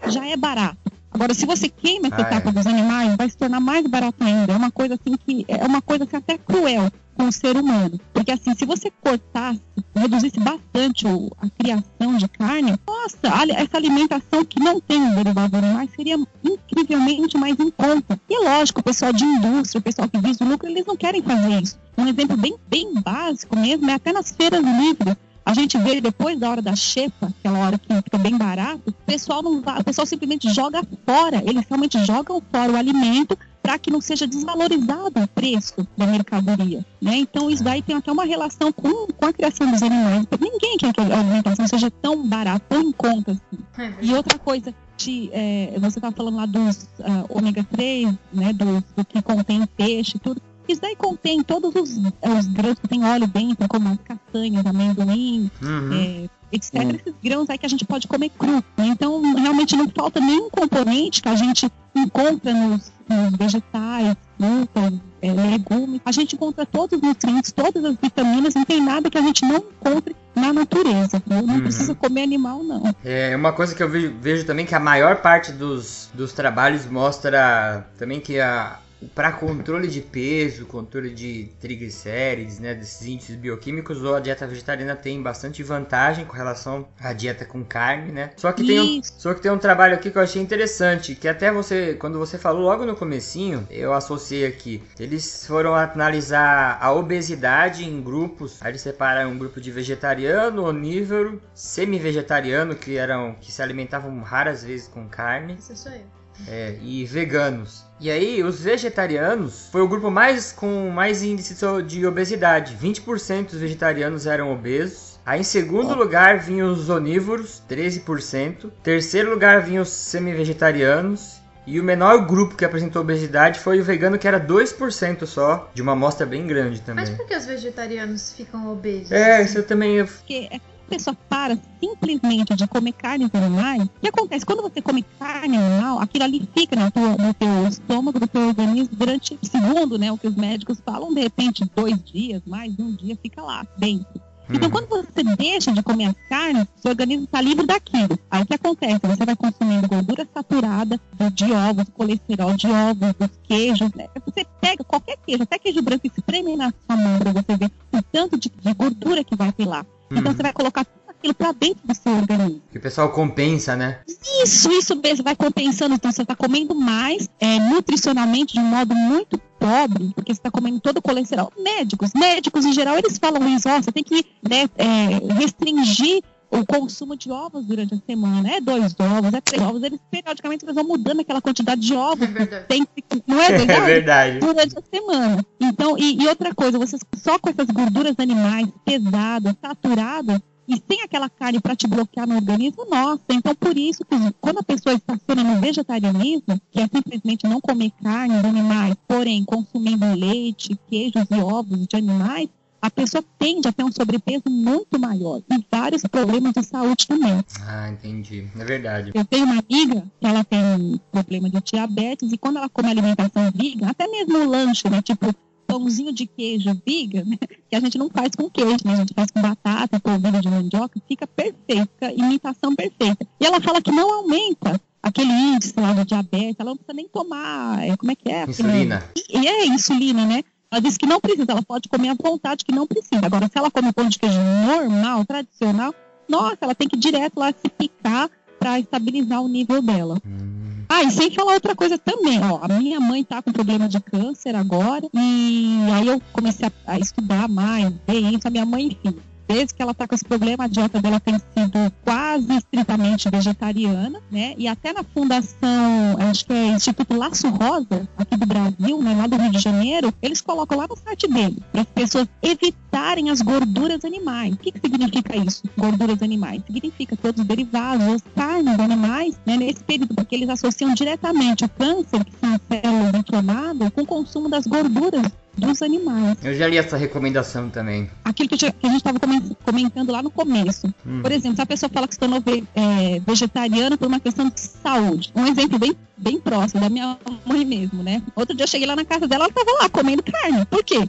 já é barato. Agora, se você queima essa ah, etapa é. dos animais, vai se tornar mais barato ainda. É uma coisa assim que é uma coisa assim, até cruel com o ser humano. Porque assim, se você cortasse, reduzisse bastante a criação de carne, nossa, essa alimentação que não tem um derivado animal seria incrivelmente mais em conta. E é lógico, o pessoal de indústria, o pessoal que visa o lucro, eles não querem fazer isso. Um exemplo bem, bem básico mesmo é até nas feiras livres a gente vê depois da hora da xepa, aquela hora que fica bem barato, o pessoal não vai, o pessoal simplesmente joga fora, eles realmente jogam fora o alimento para que não seja desvalorizado o preço da mercadoria. Né? Então, isso daí tem até uma relação com, com a criação dos animais. Ninguém quer que a alimentação seja tão barata, tão em conta assim. É E outra coisa, de, é, você estava falando lá dos ah, ômega 3, né, do, do que contém peixe e tudo. Isso daí contém todos os, os grãos que tem óleo dentro, como as castanhas, amendoim, Uhum. é, etc. Esses grãos aí que a gente pode comer cru. né? Então, realmente não falta nenhum componente que a gente encontra nos, nos vegetais, frutas, é, legumes. A gente encontra todos os nutrientes, todas as vitaminas, não tem nada que a gente não encontre na natureza. viu? Não Uhum. precisa comer animal, não. É uma coisa que eu vejo, vejo também que a maior parte dos, dos trabalhos mostra também que a para controle de peso, controle de triglicérides, né, desses índices bioquímicos, a dieta vegetariana tem bastante vantagem com relação à dieta com carne, né? Só que tem um, Isso. só que tem um trabalho aqui que eu achei interessante, que até você, quando você falou logo no comecinho, eu associei aqui. Eles foram analisar a obesidade em grupos, aí eles separaram um grupo de vegetariano, onívoro, semi-vegetariano, que eram que se alimentavam raras vezes com carne, Esse sou eu. É, e veganos. E aí, os vegetarianos foi o grupo mais com mais índice de obesidade. 20% dos vegetarianos eram obesos. Aí, em segundo lugar, vinham os onívoros, 13%. Terceiro lugar, vinham os semi-vegetarianos. E o menor grupo que apresentou obesidade foi o vegano, que era 2% só, de uma amostra bem grande também. Mas por que os vegetarianos ficam obesos? É, assim? isso eu também. Porque é pessoa para simplesmente de comer carnes animais, o que acontece? Quando você come carne animal, aquilo ali fica no teu, no teu estômago, no teu organismo durante segundo, né? O que os médicos falam, de repente, dois dias, mais um dia, fica lá, dentro. Então, Uhum. quando você deixa de comer as carnes, seu organismo está livre daquilo. Aí o que acontece? Você vai consumindo gordura saturada de ovos, colesterol de ovos, dos queijos. Né? Você pega qualquer queijo, até queijo branco, e espreme na sua mão para você ver o tanto de, de gordura que vai ter lá. Então Uhum. você vai colocar aquilo para dentro do seu organismo. Que o pessoal compensa, né? Isso, isso mesmo, vai compensando. Então você está comendo mais é, nutricionalmente de um modo muito pobre, porque você está comendo todo o colesterol. Médicos, médicos em geral, eles falam isso, ó, você tem que né, é, restringir o consumo de ovos durante a semana. É dois ovos, é três ovos. Eles periodicamente eles vão mudando aquela quantidade de ovos. É verdade. Tem, que- não é [LAUGHS] É verdade? verdade. durante a semana. Então, e, e outra coisa, vocês só com essas gorduras animais pesadas, saturadas, e sem aquela carne para te bloquear no organismo, nossa. Então, por isso que quando a pessoa estaciona no vegetarianismo, que é simplesmente não comer carne de animais, porém consumindo leite, queijos e ovos de animais, a pessoa tende a ter um sobrepeso muito maior e vários problemas de saúde também. Ah, entendi. É verdade. Eu tenho uma amiga que ela tem problema de diabetes e quando ela come alimentação vegan, até mesmo o lanche, né? Tipo, pãozinho de queijo vegan, né, que a gente não faz com queijo, né? A gente faz com batata, polvilho de mandioca, fica perfeito, fica imitação perfeita. E ela fala que não aumenta aquele índice lá do diabetes, ela não precisa nem tomar, é, como é que é? Insulina. e é insulina, né? Ela disse que não precisa, ela pode comer à vontade que não precisa. Agora, se ela come pão de queijo normal, tradicional, nossa, ela tem que ir direto lá se picar para estabilizar o nível dela. Hum. Ah, e sem falar outra coisa também, ó, a minha mãe tá com problema de câncer agora, e aí eu comecei a, a estudar mais, isso, a minha mãe, enfim, desde que ela tá com esse problema, a dieta dela tem sido quase estritamente vegetariana, né? E até na fundação, acho que é Instituto Laço Rosa, aqui do Brasil, né, lá do Rio de Janeiro, eles colocam lá no site dele, para as pessoas evitarem as gorduras animais. O que, que significa isso? Gorduras animais? Significa todos os derivados, as carnes animais, né, nesse período, porque eles associam diretamente o câncer, que são células inflamadas, com o consumo das gorduras dos animais. Eu já li essa recomendação também. Aquilo que, a gente estava comentando lá no começo. Hum. Por exemplo, se a pessoa fala que se tornou é, vegetariana por uma questão de saúde. Um exemplo bem, bem próximo da minha mãe mesmo, né? Outro dia eu cheguei lá na casa dela, ela estava lá comendo carne. Por quê?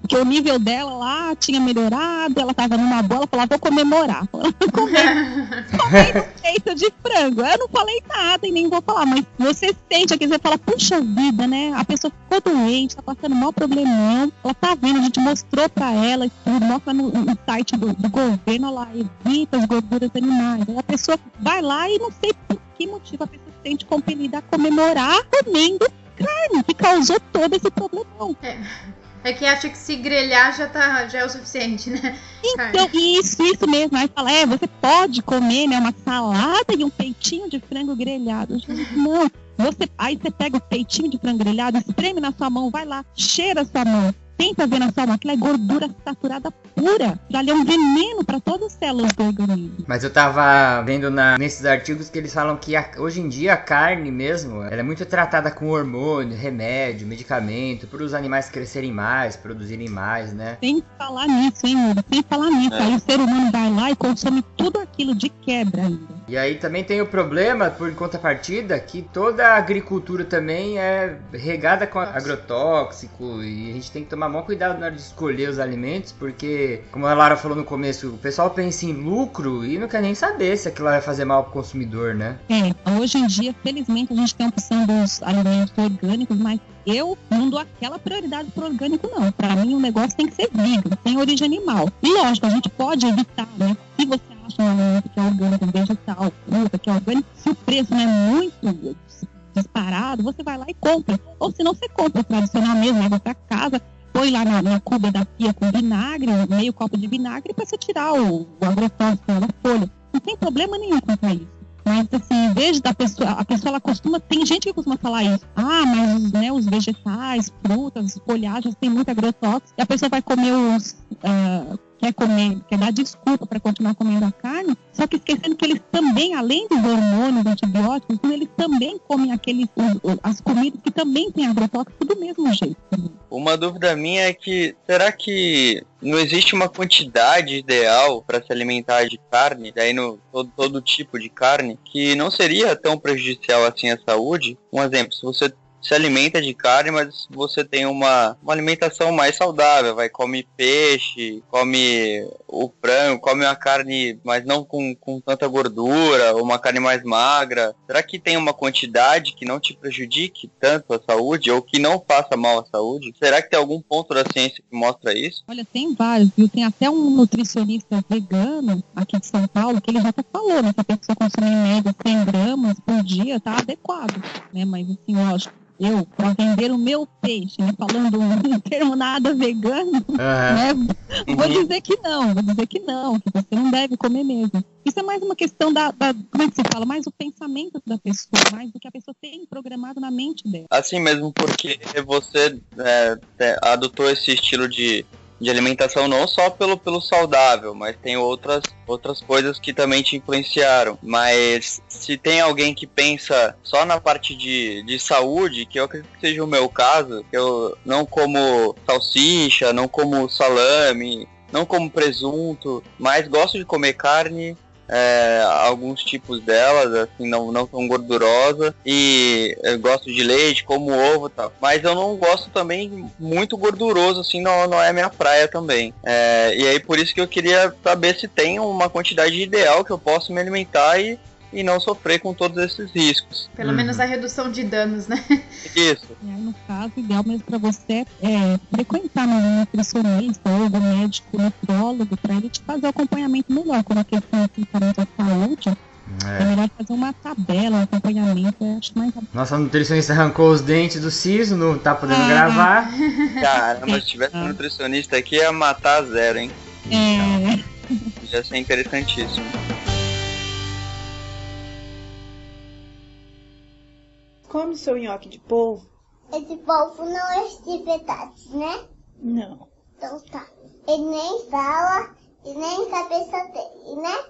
Porque o nível dela lá tinha melhorado, ela estava numa boa, ela falou, "Ah, vou comemorar. comendo [LAUGHS] peito de frango. Eu não falei nada e nem vou falar, mas você sente aqui, você fala, puxa vida, né? A pessoa ficou doente, tá passando mal problemão, ela tá vendo, a gente mostrou pra ela e tudo, mostra no, no site do, do governo, ela evita as gorduras animais. Aí a pessoa vai lá e não sei por que motivo a pessoa se sente compelida a comemorar comendo carne, que causou todo esse problemão. É que acha que se grelhar já, tá, já é o suficiente, né? Então, isso, isso mesmo. Aí fala, é, você pode comer, né, uma salada e um peitinho de frango grelhado. Gente, não. Você, aí você pega o peitinho de frango grelhado, espreme na sua mão, vai lá, cheira a sua mão. Tenta ver na sua mão, aquilo é gordura saturada pura. Já é um veneno para todas as células do organismo. Mas eu tava vendo na, nesses artigos que eles falam que a- hoje em dia a carne mesmo, ela é muito tratada com hormônio, remédio, medicamento, para os animais crescerem mais, produzirem mais, né? Sem falar nisso, hein? Sem falar nisso. É. Aí o ser humano vai lá e consome tudo aquilo de quebra ainda. E aí também tem o problema, por contrapartida, que toda a agricultura também é regada com agrotóxico e a gente tem que tomar maior cuidado na hora de escolher os alimentos, porque, como a Lara falou no começo, o pessoal pensa em lucro e não quer nem saber se aquilo vai fazer mal pro consumidor, né? É, hoje em dia, felizmente, a gente tem a opção dos alimentos orgânicos, mas eu não dou aquela prioridade pro orgânico, não. Para mim, o negócio tem que ser vegan, sem origem animal. E lógico, a gente pode evitar, né? Se você um alimento que é orgânico, vegetal, fruta, que é orgânico, se o preço não é muito disparado, você vai lá e compra. Ou se não, você compra o tradicional mesmo, leva para casa, põe lá na, na cuba da pia com vinagre, meio copo de vinagre, para você tirar o, o agrotóxico da folha. Não tem problema nenhum a isso. Mas assim, em da pessoa, a pessoa ela costuma, tem gente que costuma falar isso. Ah, mas né, os vegetais, frutas, folhagens tem muito agrotóxico. E a pessoa vai comer os. ah, quer comer, quer dar desculpa para continuar comendo a carne, só que esquecendo que eles também, além dos hormônios, antibióticos, eles também comem aqueles, as comidas que também têm agrotóxico do mesmo jeito. Uma dúvida minha é que será que não existe uma quantidade ideal para se alimentar de carne, daí no todo, todo tipo de carne, que não seria tão prejudicial assim à saúde? Um exemplo, se você se alimenta de carne, mas você tem uma, uma alimentação mais saudável, vai come peixe, come o frango, come uma carne, mas não com, com tanta gordura, ou uma carne mais magra. Será que tem uma quantidade que não te prejudique tanto a saúde ou que não faça mal à saúde? Será que tem algum ponto da ciência que mostra isso? Olha, tem vários, viu? Tem até um nutricionista vegano aqui de São Paulo que ele já falou, né? Que a pessoa consumir em média 100 gramas por dia tá adequado, né? Mas assim, lógico, eu, para vender o meu peixe, né? Falando um [LAUGHS] termo nada vegano, né? Vou Uhum. dizer que não, vou dizer que não, que você não deve comer mesmo. Isso é mais uma questão da, da- como é que se fala? Mais o pensamento da pessoa, mais do que a pessoa tem programado na mente dela. Assim mesmo porque você é, é, adotou esse estilo de, de alimentação não só pelo, pelo saudável, mas tem outras, outras coisas que também te influenciaram. Mas se tem alguém que pensa só na parte de, de saúde, que eu acredito que seja o meu caso, que eu não como salsicha, não como salame, não como presunto, mas gosto de comer carne é, alguns tipos delas, assim, não, não tão gordurosa. E eu gosto de leite, como ovo e tal. Mas eu não gosto também muito gorduroso, assim, não, não é minha praia também. É, e aí por isso que eu queria saber se tem uma quantidade ideal que eu posso me alimentar e, e não sofrer com todos esses riscos. Pelo Uhum. menos a redução de danos, né? Isso. E aí, no caso, ideal mesmo para você é frequentar um nutricionista ou algum médico nutrólogo para ele te fazer o acompanhamento melhor. Quando a questão principalmente da saúde, é É. melhor fazer uma tabela, um acompanhamento, eu acho mais Nossa nutricionista arrancou os dentes do siso, não tá podendo Ah. gravar. [LAUGHS] Caramba, se tivesse um nutricionista aqui, ia matar zero, hein? é, Ia ser interessantíssimo. Come seu nhoque de polvo? Esse povo não é de verdade, né? Não. Então tá. Ele nem fala e nem cabeça dele, né?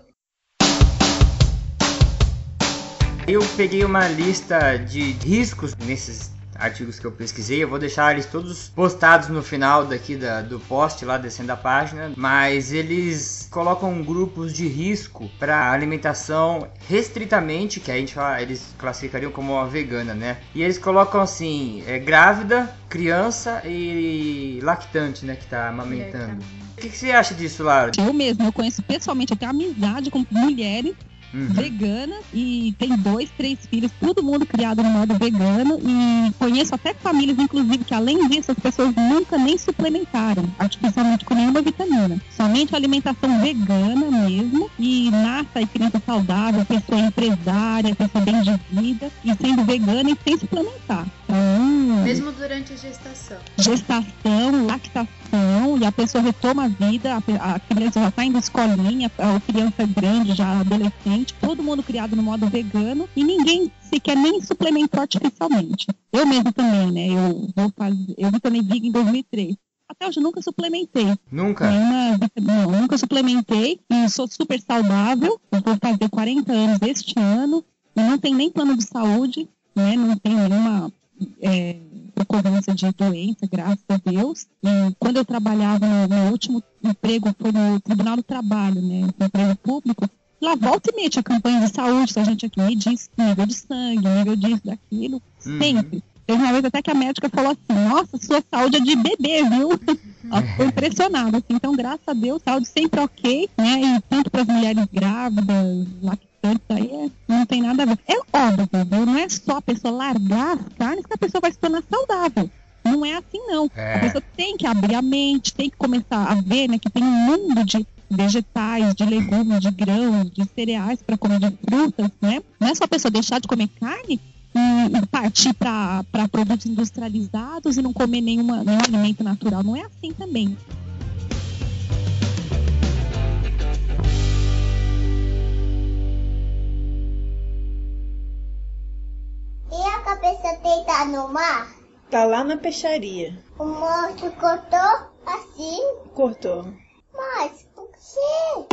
Eu peguei uma lista de riscos nesses artigos que eu pesquisei. Eu vou deixar eles todos postados no final daqui da- do post lá descendo a página. Mas eles colocam grupos de risco para alimentação restritamente, que a gente fala, eles classificariam como uma vegana, né? E eles colocam assim: é, grávida, criança e lactante, né? Que tá amamentando. O que, que você acha disso, Laura? eu mesmo, eu conheço pessoalmente, eu tenho amizade com mulheres Uhum. veganas e tem dois, três filhos, todo mundo criado no modo vegano e conheço até famílias, inclusive, que além disso as pessoas nunca nem suplementaram artificialmente com nenhuma vitamina. Somente alimentação vegana mesmo e nasce aí criança saudável, pessoa empresária, pessoa bem de vida e sendo vegana e sem suplementar. Então, Mesmo durante a gestação. gestação, lactação, e a pessoa retoma a vida, a, criança já está indo escolinha, a criança grande, já adolescente, todo mundo criado no modo vegano, e ninguém sequer nem suplementou artificialmente. Eu mesmo também, né? Eu vou fazer, eu me tornei vegan em 2003. Até hoje eu nunca suplementei. Nunca. Nenhuma, não, nunca suplementei e sou super saudável. Eu vou fazer 40 anos este ano e não tem nem plano de saúde, né? Não tem nenhuma é, ocorrência de doença, graças a Deus. E quando eu trabalhava no meu último emprego foi no Tribunal do Trabalho, né? No emprego público. Lá volta e meia tinha campanha de saúde, a gente aqui medir nível de sangue, nível disso, daquilo, Uhum. sempre. Teve uma vez até que a médica falou assim, nossa, sua saúde é de bebê, viu? [LAUGHS] Ficou impressionada, assim. Então, graças a Deus, saúde sempre ok, né? E tanto para as mulheres grávidas, lactantes, aí é- não tem nada a ver. É óbvio, viu? Não é só a pessoa largar as carnes que a pessoa vai se tornar saudável. Não é assim, não. A É. pessoa tem que abrir a mente, tem que começar a ver, né, que tem um mundo de vegetais, de legumes, de grãos, de cereais para comer, de frutas, né? Não é só a pessoa deixar de comer carne e, e partir para produtos industrializados e não comer nenhuma, nenhum alimento natural. Não é assim também. A cabeça deitar no mar? Tá lá na peixaria. O monstro cortou assim, Cortou. mas por quê?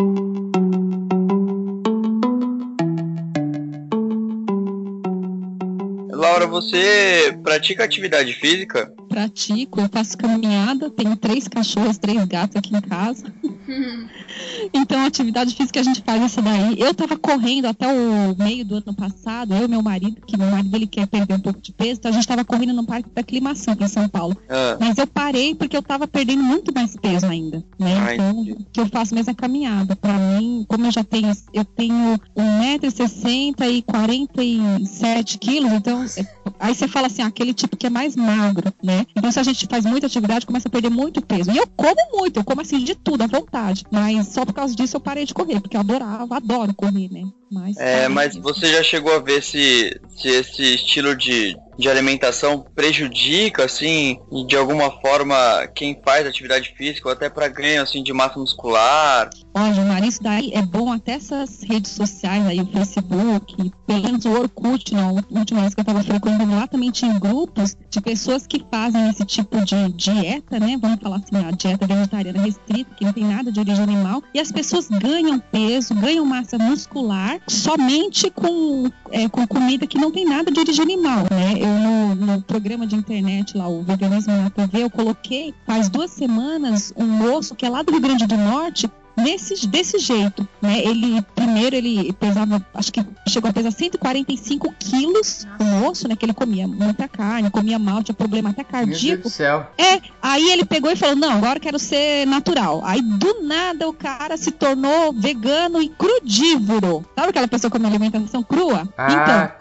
Laura, você pratica atividade física? Pratico, eu faço caminhada, tenho três cachorros, três gatos aqui em casa. [LAUGHS] Então, a atividade física que a gente faz isso daí. Eu tava correndo até o meio do ano passado, eu e meu marido, que meu marido ele quer perder um pouco de peso, então a gente tava correndo no Parque da Aclimação aqui em São Paulo. Ah, Mas eu parei porque eu tava perdendo muito mais peso ainda, né? Ah, então, o que eu faço mesmo é caminhada. Pra mim, como eu já tenho, eu tenho 1,60m e 47 quilos, então, é- aí você fala assim, ah, aquele tipo que é mais magro, né? Então, se a gente faz muita atividade, começa a perder muito peso. E eu como muito, eu como assim de tudo, à vontade. Mas só por causa disso eu parei de correr, porque eu adorava, adoro correr, né? Mas, é, mas você já chegou a ver se, se esse estilo de, de alimentação prejudica, assim, de alguma forma, quem faz atividade física, ou até para ganho, assim, de massa muscular? Olha, Mari, isso daí é bom até essas redes sociais aí, o Facebook, pelo menos o Orkut, não, a última vez que eu estava frequentando lá também tinha grupos de pessoas que fazem esse tipo de dieta, né? Vamos falar assim, a dieta vegetariana restrita, que não tem nada de origem animal, e as pessoas ganham peso, ganham massa muscular somente com, é, com comida que não tem nada de origem animal, né? Eu no, no programa de internet lá, o Veganismo na TV, eu coloquei faz duas semanas um moço que é lá do Rio Grande do Norte, nesse, desse jeito, né? Ele, primeiro, ele pesava, acho que chegou a pesar 145 quilos, o moço, né? Que ele comia muita carne, comia mal, tinha problema até Meu Deus cardíaco. do céu. É, aí ele pegou e falou: Não, agora eu quero ser natural. Aí do nada o cara se tornou vegano e crudívoro. Sabe aquela pessoa que come alimentação crua? Ah.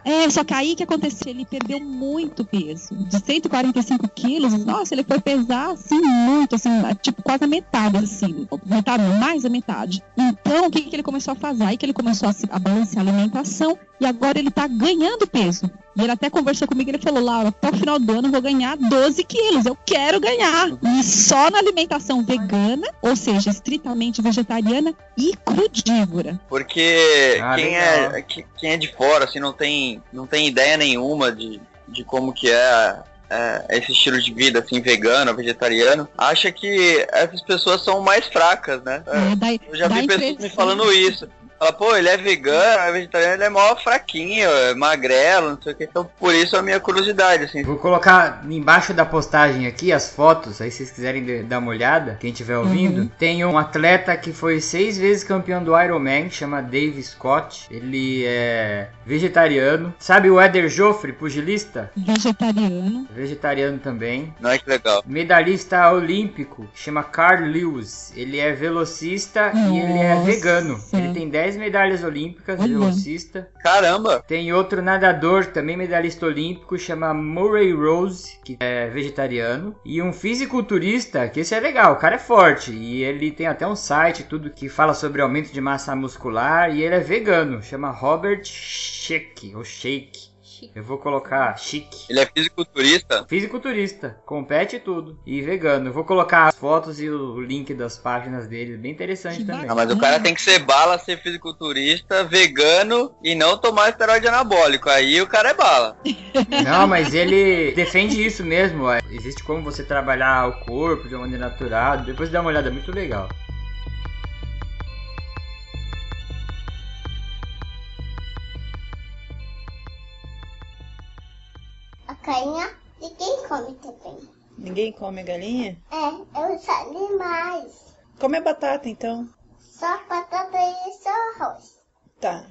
Então, é, só que aí o que aconteceu? Ele perdeu muito peso. De 145 quilos, nossa, ele foi pesar assim muito, assim, tipo quase a metade, assim. Metade, mais a metade. Então, o que, que ele começou a fazer? Aí que ele começou a, se, a balancear a alimentação e agora ele tá ganhando peso. E ele até conversou comigo, ele falou, Laura, até o final do ano eu vou ganhar 12 quilos, eu quero ganhar. E só na alimentação vegana, ou seja, estritamente vegetariana e crudívora. Porque Ah, quem, é, que- quem é de fora, assim, não tem, não tem ideia nenhuma de, de como que é, é, esse estilo de vida, assim, vegano, vegetariano, acha que essas pessoas são mais fracas, né? É, daí, Eu já vi pessoas me falando isso. Fala, pô, ele é vegano, é vegetariano, ele é mó fraquinho, é magrelo, não sei o que. Então, por isso a minha curiosidade, assim. Vou colocar embaixo da postagem aqui as fotos, aí se vocês quiserem dar uma olhada, quem estiver ouvindo. Uhum. Tem um atleta que foi seis vezes campeão do Ironman, chama Dave Scott. Ele é vegetariano. Sabe o Eder Joffre, pugilista? vegetariano. Vegetariano também. Não é que legal. Medalhista olímpico, chama Carl Lewis. Ele é velocista e ele é Nossa. vegano. Ele tem 10 medalhas olímpicas, Olha. velocista. Caramba! Tem outro nadador, também medalhista olímpico, chama Murray Rose, que é vegetariano. E um fisiculturista, que esse é legal, o cara é forte. E ele tem até um site, tudo que fala sobre aumento de massa muscular. E ele é vegano, chama Robert Shake, ou Shake. Chique. Eu vou colocar chique. Ele é fisiculturista? Fisiculturista, compete tudo. E vegano. Eu vou colocar as fotos e o link das páginas dele. Bem interessante Que também. Ah, mas o cara tem que ser bala, ser fisiculturista, vegano e não tomar esteroide anabólico. Aí o cara é bala. [LAUGHS] Não, mas ele defende isso mesmo. ó. Existe como você trabalhar o corpo de uma maneira natural. Depois dá uma olhada, é muito legal. A carinha de quem come também. Ninguém come galinha? É, é os animais. Come a batata, então. Só batata e só arroz. Tá.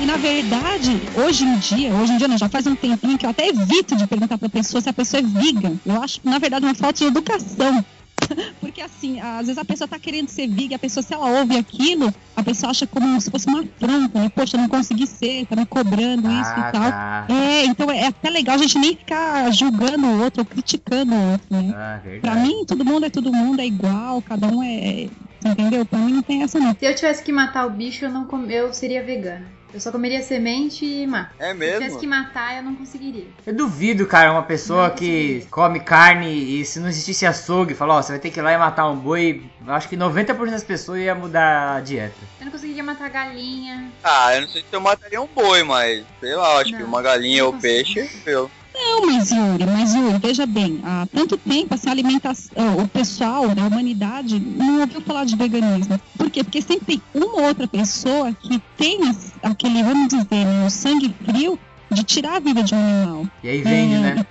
E na verdade, hoje em dia, hoje em dia não, já faz um tempinho que eu até evito de perguntar pra pessoa se a pessoa é vegan. Eu acho, na verdade, uma falta de educação. [LAUGHS] Porque assim, às vezes a pessoa tá querendo ser vegan, a pessoa, se ela ouve aquilo, a pessoa acha como se fosse uma afronta, né? Poxa, eu não consegui ser, tá me cobrando isso Ah, e tal. tá. É, então é até legal a gente nem ficar julgando o outro ou criticando o outro, né? Ah, Pra mim, todo mundo é todo mundo, é igual, cada um é. Entendeu? Pra mim não tem essa não. Se eu tivesse que matar o bicho, eu não com... eu seria vegana. Eu só comeria semente e mato. É Se eu tivesse mesmo? que matar, eu não conseguiria. Eu duvido, cara, uma pessoa que come carne e se não existisse açougue, fala, ó, você vai ter que ir lá e matar um boi. Eu acho que 90% das pessoas ia mudar a dieta. Eu não conseguiria matar galinha. Ah, eu não sei se eu mataria um boi, mas sei lá, acho que Não, uma galinha ou consigo. peixe, eu. Não, mas Yuri, mas Yuri, veja bem, há tanto tempo assim, a alimentação, o pessoal, né, a humanidade, não ouviu falar de veganismo. Por quê? Porque sempre tem uma ou outra pessoa que tem aquele, vamos dizer, né, o sangue frio de tirar a vida de um animal. E aí vende, É, né?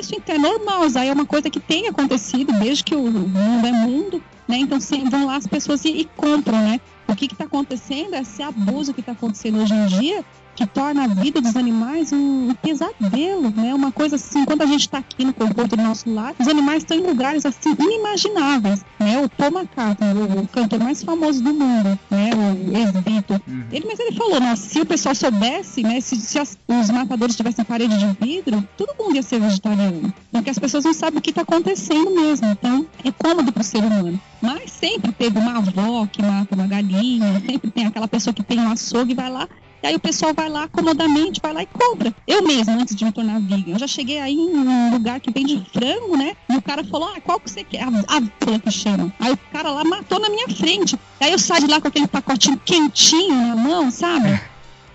Isso, então é normal, aí é uma coisa que tem acontecido desde que o mundo é mundo, né? Então sempre vão lá as pessoas e, e compram, né? O que está acontecendo é esse abuso que está acontecendo hoje em dia, que torna a vida dos animais um, pesadelo, né? Uma coisa assim, quando a gente está aqui no conforto do nosso lar, os animais estão em lugares assim inimagináveis, né? O Paul McCartney, o, o cantor mais famoso do mundo, né? O ex-Beatle, ele, mas ele falou, nossa, se o pessoal soubesse, né, se, se as- os matadores tivessem parede de vidro, todo mundo ia ser vegetariano. Porque as pessoas não sabem o que está acontecendo mesmo. Então, é cômodo para o ser humano. Mas sempre teve uma avó que mata uma galinha, sempre tem aquela pessoa que tem um açougue e vai lá. E aí o pessoal vai lá comodamente, vai lá e compra. Eu mesmo, antes de me tornar vegan, eu já cheguei aí em um lugar que vende frango, né? E o cara falou, ah, qual que você quer? A ávila que chama. Aí o cara lá matou na minha frente. Aí eu saí de lá com aquele pacotinho quentinho na mão, sabe?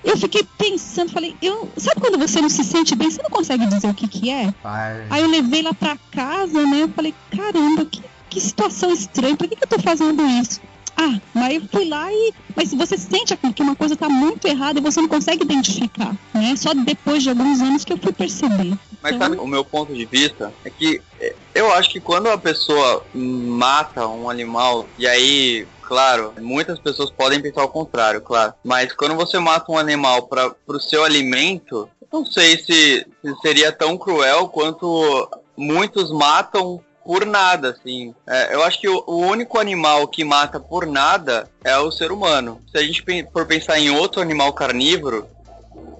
Eu fiquei pensando, falei, eu, sabe quando você não se sente bem, você não consegue dizer o que que é? Vai. Aí eu levei lá pra casa, né? Eu falei, caramba, que, que situação estranha, por que, que eu tô fazendo isso? Ah, mas eu fui lá e. Mas você sente que uma coisa tá muito errada e você não consegue identificar, né? Só depois de alguns anos que eu fui perceber. Mas Então- sabe, o meu ponto de vista é que é, eu acho que quando a pessoa mata um animal, e aí, claro, muitas pessoas podem pensar o contrário, claro, mas quando você mata um animal para o seu alimento, não sei se, se seria tão cruel quanto muitos matam por nada, assim. É, eu acho que o, o único animal que mata por nada é o ser humano. Se a gente for pensar em outro animal carnívoro,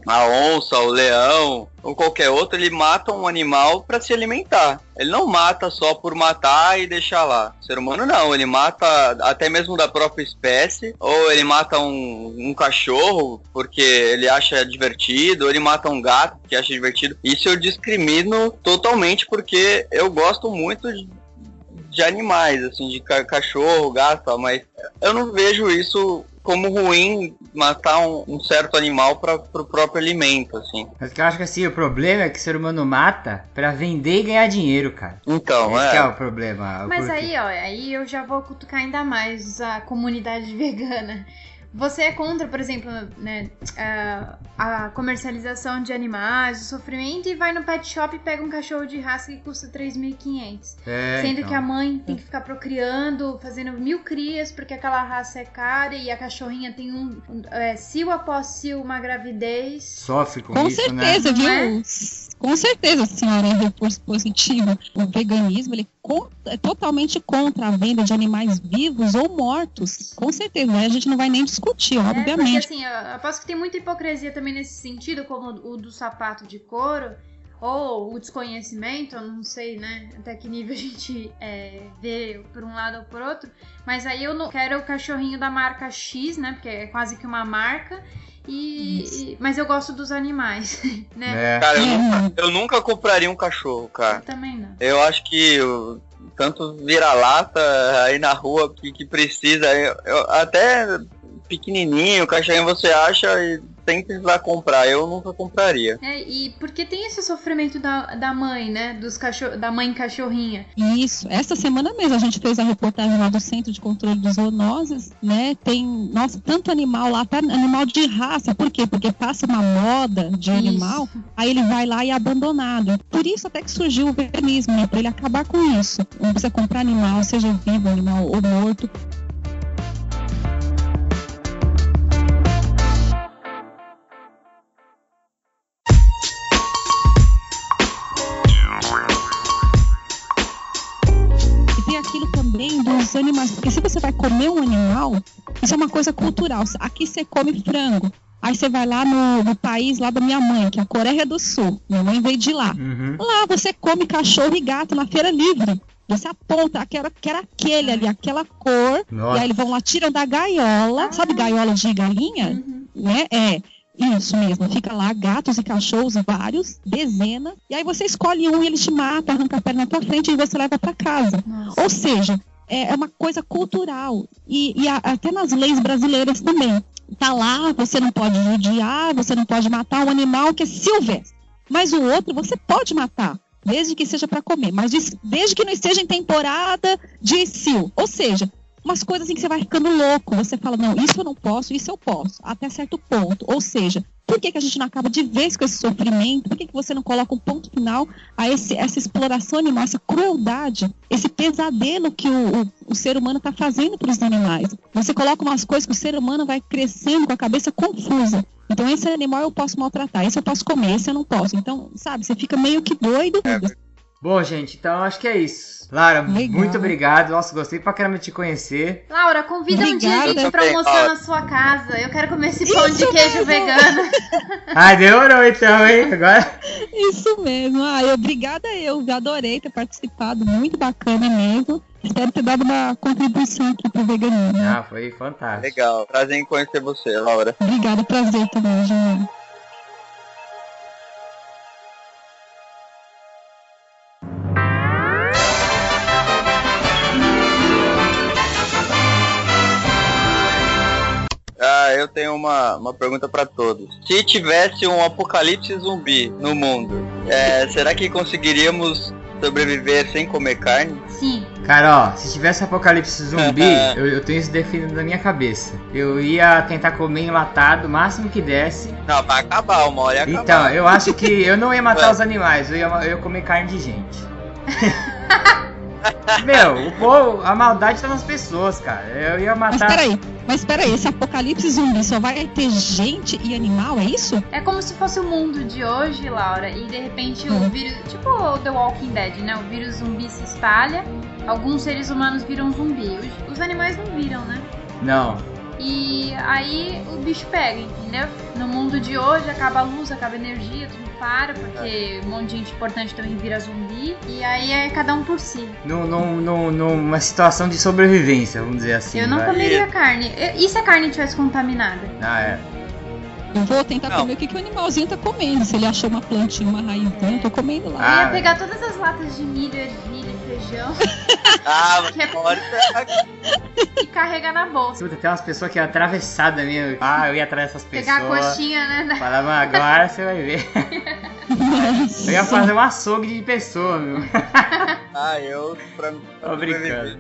a onça, o leão, ou qualquer outro, ele mata um animal para se alimentar. Ele não mata só por matar e deixar lá. O ser humano não, ele mata até mesmo da própria espécie, ou ele mata um, um cachorro porque ele acha divertido, ou ele mata um gato que acha divertido. Isso eu discrimino totalmente porque eu gosto muito de, de animais, assim, de ca- cachorro, gato, mas eu não vejo isso como ruim matar um, um certo animal para o próprio alimento, assim. Mas eu acho que assim, o problema é que o ser humano mata pra vender e ganhar dinheiro, cara. Então, Esse que é é. o problema. Mas Porque- aí, ó, aí eu já vou cutucar ainda mais a comunidade [LAUGHS] vegana. Você é contra, por exemplo, né, a, a comercialização de animais, o sofrimento, e vai no pet shop e pega um cachorro de raça que custa 3.500. É, Sendo então. que a mãe tem que ficar procriando, fazendo mil crias, porque aquela raça é cara e a cachorrinha tem um, um é, cio após cio uma gravidez. Sofre com, Com isso, né? certeza, Não é? viu? Com certeza, senhora, é reforço positivo. O veganismo ele é totalmente contra a venda de animais vivos ou mortos. Com certeza, aí a gente não vai nem discutir, É, porque obviamente. assim, eu aposto que tem muita hipocrisia também nesse sentido, como o do sapato de couro. Ou o desconhecimento, eu não sei, né, até que nível a gente é, vê por um lado ou por outro, mas aí eu não quero o cachorrinho da marca X, né, porque é quase que uma marca, e, e- mas eu gosto dos animais, [LAUGHS] né? É. Cara, eu nunca, eu nunca compraria um cachorro, Eu cara. também não. Eu acho que o- tanto vira-lata aí na rua que, que precisa, eu- eu- até pequenininho, cachorrinho você acha e sem precisar comprar. Eu nunca compraria. É, e porque tem esse sofrimento da, da mãe, né, dos cachorro, da mãe cachorrinha. Isso. Essa semana mesmo a gente fez a reportagem lá do Centro de Controle de Zoonoses, né? Tem, nossa, tanto animal lá, até animal de raça. Por quê? Porque passa uma moda de Isso. animal, aí ele vai lá e é abandonado. Por isso até que surgiu o veganismo, né? Pra ele acabar com isso. Não precisa comprar animal, seja vivo, animal ou morto. Animais, porque se você vai comer um animal, isso é uma coisa cultural. Aqui você come frango. Aí você vai lá no, no país lá da minha mãe, que é a Coreia do Sul. Minha mãe veio de lá. Uhum. Lá você come cachorro e gato na feira livre. Você aponta, quero, quero aquele ali, aquela cor. E Nossa. aí eles vão lá, tiram da gaiola. Sabe gaiola de galinha? Uhum. né? É. Isso mesmo, fica lá gatos e cachorros, vários, dezenas, e aí você escolhe um e ele te mata, arranca a perna na tua frente e você leva para casa. Nossa. Ou seja, é é uma coisa cultural. E, e a- até nas leis brasileiras também. Tá lá, você não pode judiar, você não pode matar um animal que é silvestre. Mas o outro você pode matar, desde que seja para comer, mas des- desde que não esteja em temporada de cio. Ou seja, umas coisas assim que você vai ficando louco. Você fala, não, isso eu não posso, isso eu posso, até certo ponto. Ou seja, por que, que a gente não acaba de vez com esse sofrimento? Por que, que você não coloca um ponto final a esse- essa exploração animal, essa crueldade, esse pesadelo que o, o- o ser humano está fazendo para os animais? Você coloca umas coisas que o ser humano vai crescendo com a cabeça confusa. Então, esse animal eu posso maltratar, esse eu posso comer, esse eu não posso. Então, sabe, você fica meio que doido. Bom, gente, então acho que é isso. Lara, Legal. muito obrigado. Nossa, gostei pra caramba de te conhecer. Laura, convida um dia a Obrigada. gente pra almoçar na sua casa. Eu quero comer esse pão de Isso queijo mesmo. vegano. [LAUGHS] Ai, demorou então, hein? Agora. Isso mesmo. Ah, eu, obrigada eu, adorei ter participado, muito bacana mesmo. Espero ter dado uma contribuição aqui pro veganismo. Ah, foi fantástico. Legal. Prazer em conhecer você, Laura. Obrigada, prazer também, Juliana. Eu tenho uma, uma pergunta pra todos. Se tivesse um apocalipse zumbi no mundo, é, será que conseguiríamos sobreviver sem comer carne? Sim. Cara, ó, se tivesse apocalipse zumbi, [LAUGHS] eu, eu tenho isso definido na minha cabeça. Eu ia tentar comer enlatado o máximo que desse. Não, vai acabar, uma hora ia acabar. Então, eu acho que eu não ia matar os animais, eu ia, eu ia comer carne de gente. [LAUGHS] Meu, o povo, a maldade tá nas pessoas, cara. Eu ia Mas matar. peraí, mas peraí, esse apocalipse zumbi só vai ter gente e animal, é isso? É como se fosse o mundo de hoje, Laura, e de repente o Hum. vírus. Tipo o The Walking Dead, né? O vírus zumbi se espalha, alguns seres humanos viram zumbi. Os, os animais não viram, né? Não. E aí o bicho pega, entendeu? No mundo de hoje acaba a luz, acaba a energia, tudo para, porque um monte de gente importante também vira zumbi. E aí é cada um por si. Num, num, num- numa situação de sobrevivência, vamos dizer assim. eu não vai. comeria carne. E se a carne tivesse contaminada? Ah, é. Eu vou tentar Não. comer o que, que o animalzinho tá comendo. Se ele achou uma plantinha, uma raizinha, eu tô comendo lá. Eu Ah, ia pegar todas as latas de milho, ervilha, feijão [LAUGHS] Ah, é- você- e carregar na bolsa. Puta, tem umas pessoas que é atravessada mesmo. Ah, eu ia atrás dessas pessoas. Pegar a coxinha, né? Falava, agora você vai ver. [LAUGHS] Eu ia fazer um açougue de pessoa, meu. Ah, eu, pra, pra Tô sobreviver, brincando.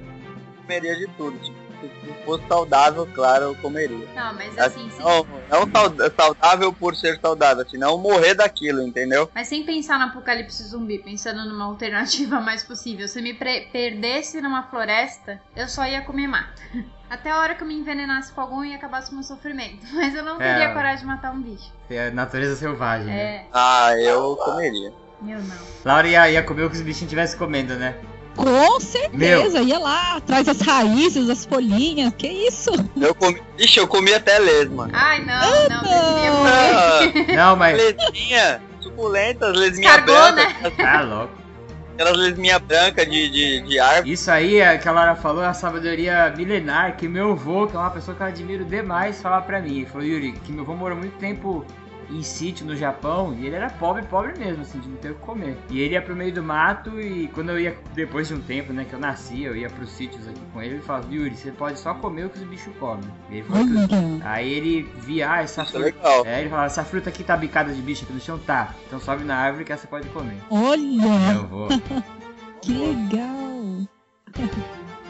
comeria de tudo. Tipo, se fosse saudável, claro, eu comeria. Não, mas assim, sim. Não, não sauda- saudável por ser saudável, senão morrer daquilo, entendeu? Mas sem pensar no apocalipse zumbi, pensando numa alternativa [LAUGHS] mais possível. Se eu me perdesse numa floresta, eu só ia comer mato. [LAUGHS] Até a hora que eu me envenenasse com algum e acabasse com o meu sofrimento. [LAUGHS] Mas eu não teria É. coragem de matar um bicho. É a natureza selvagem. né? É, Ah, eu comeria. meu não. Laura ia, ia comer o que os bichinhos estivessem comendo, né? Com certeza, ia lá, atrás das raízes, as folhinhas, que isso? Eu comi. Ixi, eu comi até lesma. Ai, não, não, Deus me livre. Ah, Não, mas. lesminha, suculentas, lesminha Escargot, branca. né? Tá louco. Aquelas lesminha branca de, de, de árvore. Isso aí, é que a Laura falou, é a sabedoria milenar que meu avô, que é uma pessoa que eu admiro demais, fala pra mim. Ele falou, Yuri, que meu avô morou muito tempo em sítio no Japão e ele era pobre, pobre mesmo, assim, de não ter o que comer. E ele ia pro meio do mato e quando eu ia, depois de um tempo, né, que eu nasci, eu ia pros sítios aqui com ele, ele falava, Yuri, você pode só comer o que os bichos comem. E ele falou que os- Olha, Aí ele via, ah, essa Isso é fruta. legal. É, ele falava, essa fruta aqui tá bicada de bicho aqui no chão? Tá. Então sobe na árvore que essa pode comer. olha, Eu vou. [LAUGHS] que legal. [LAUGHS]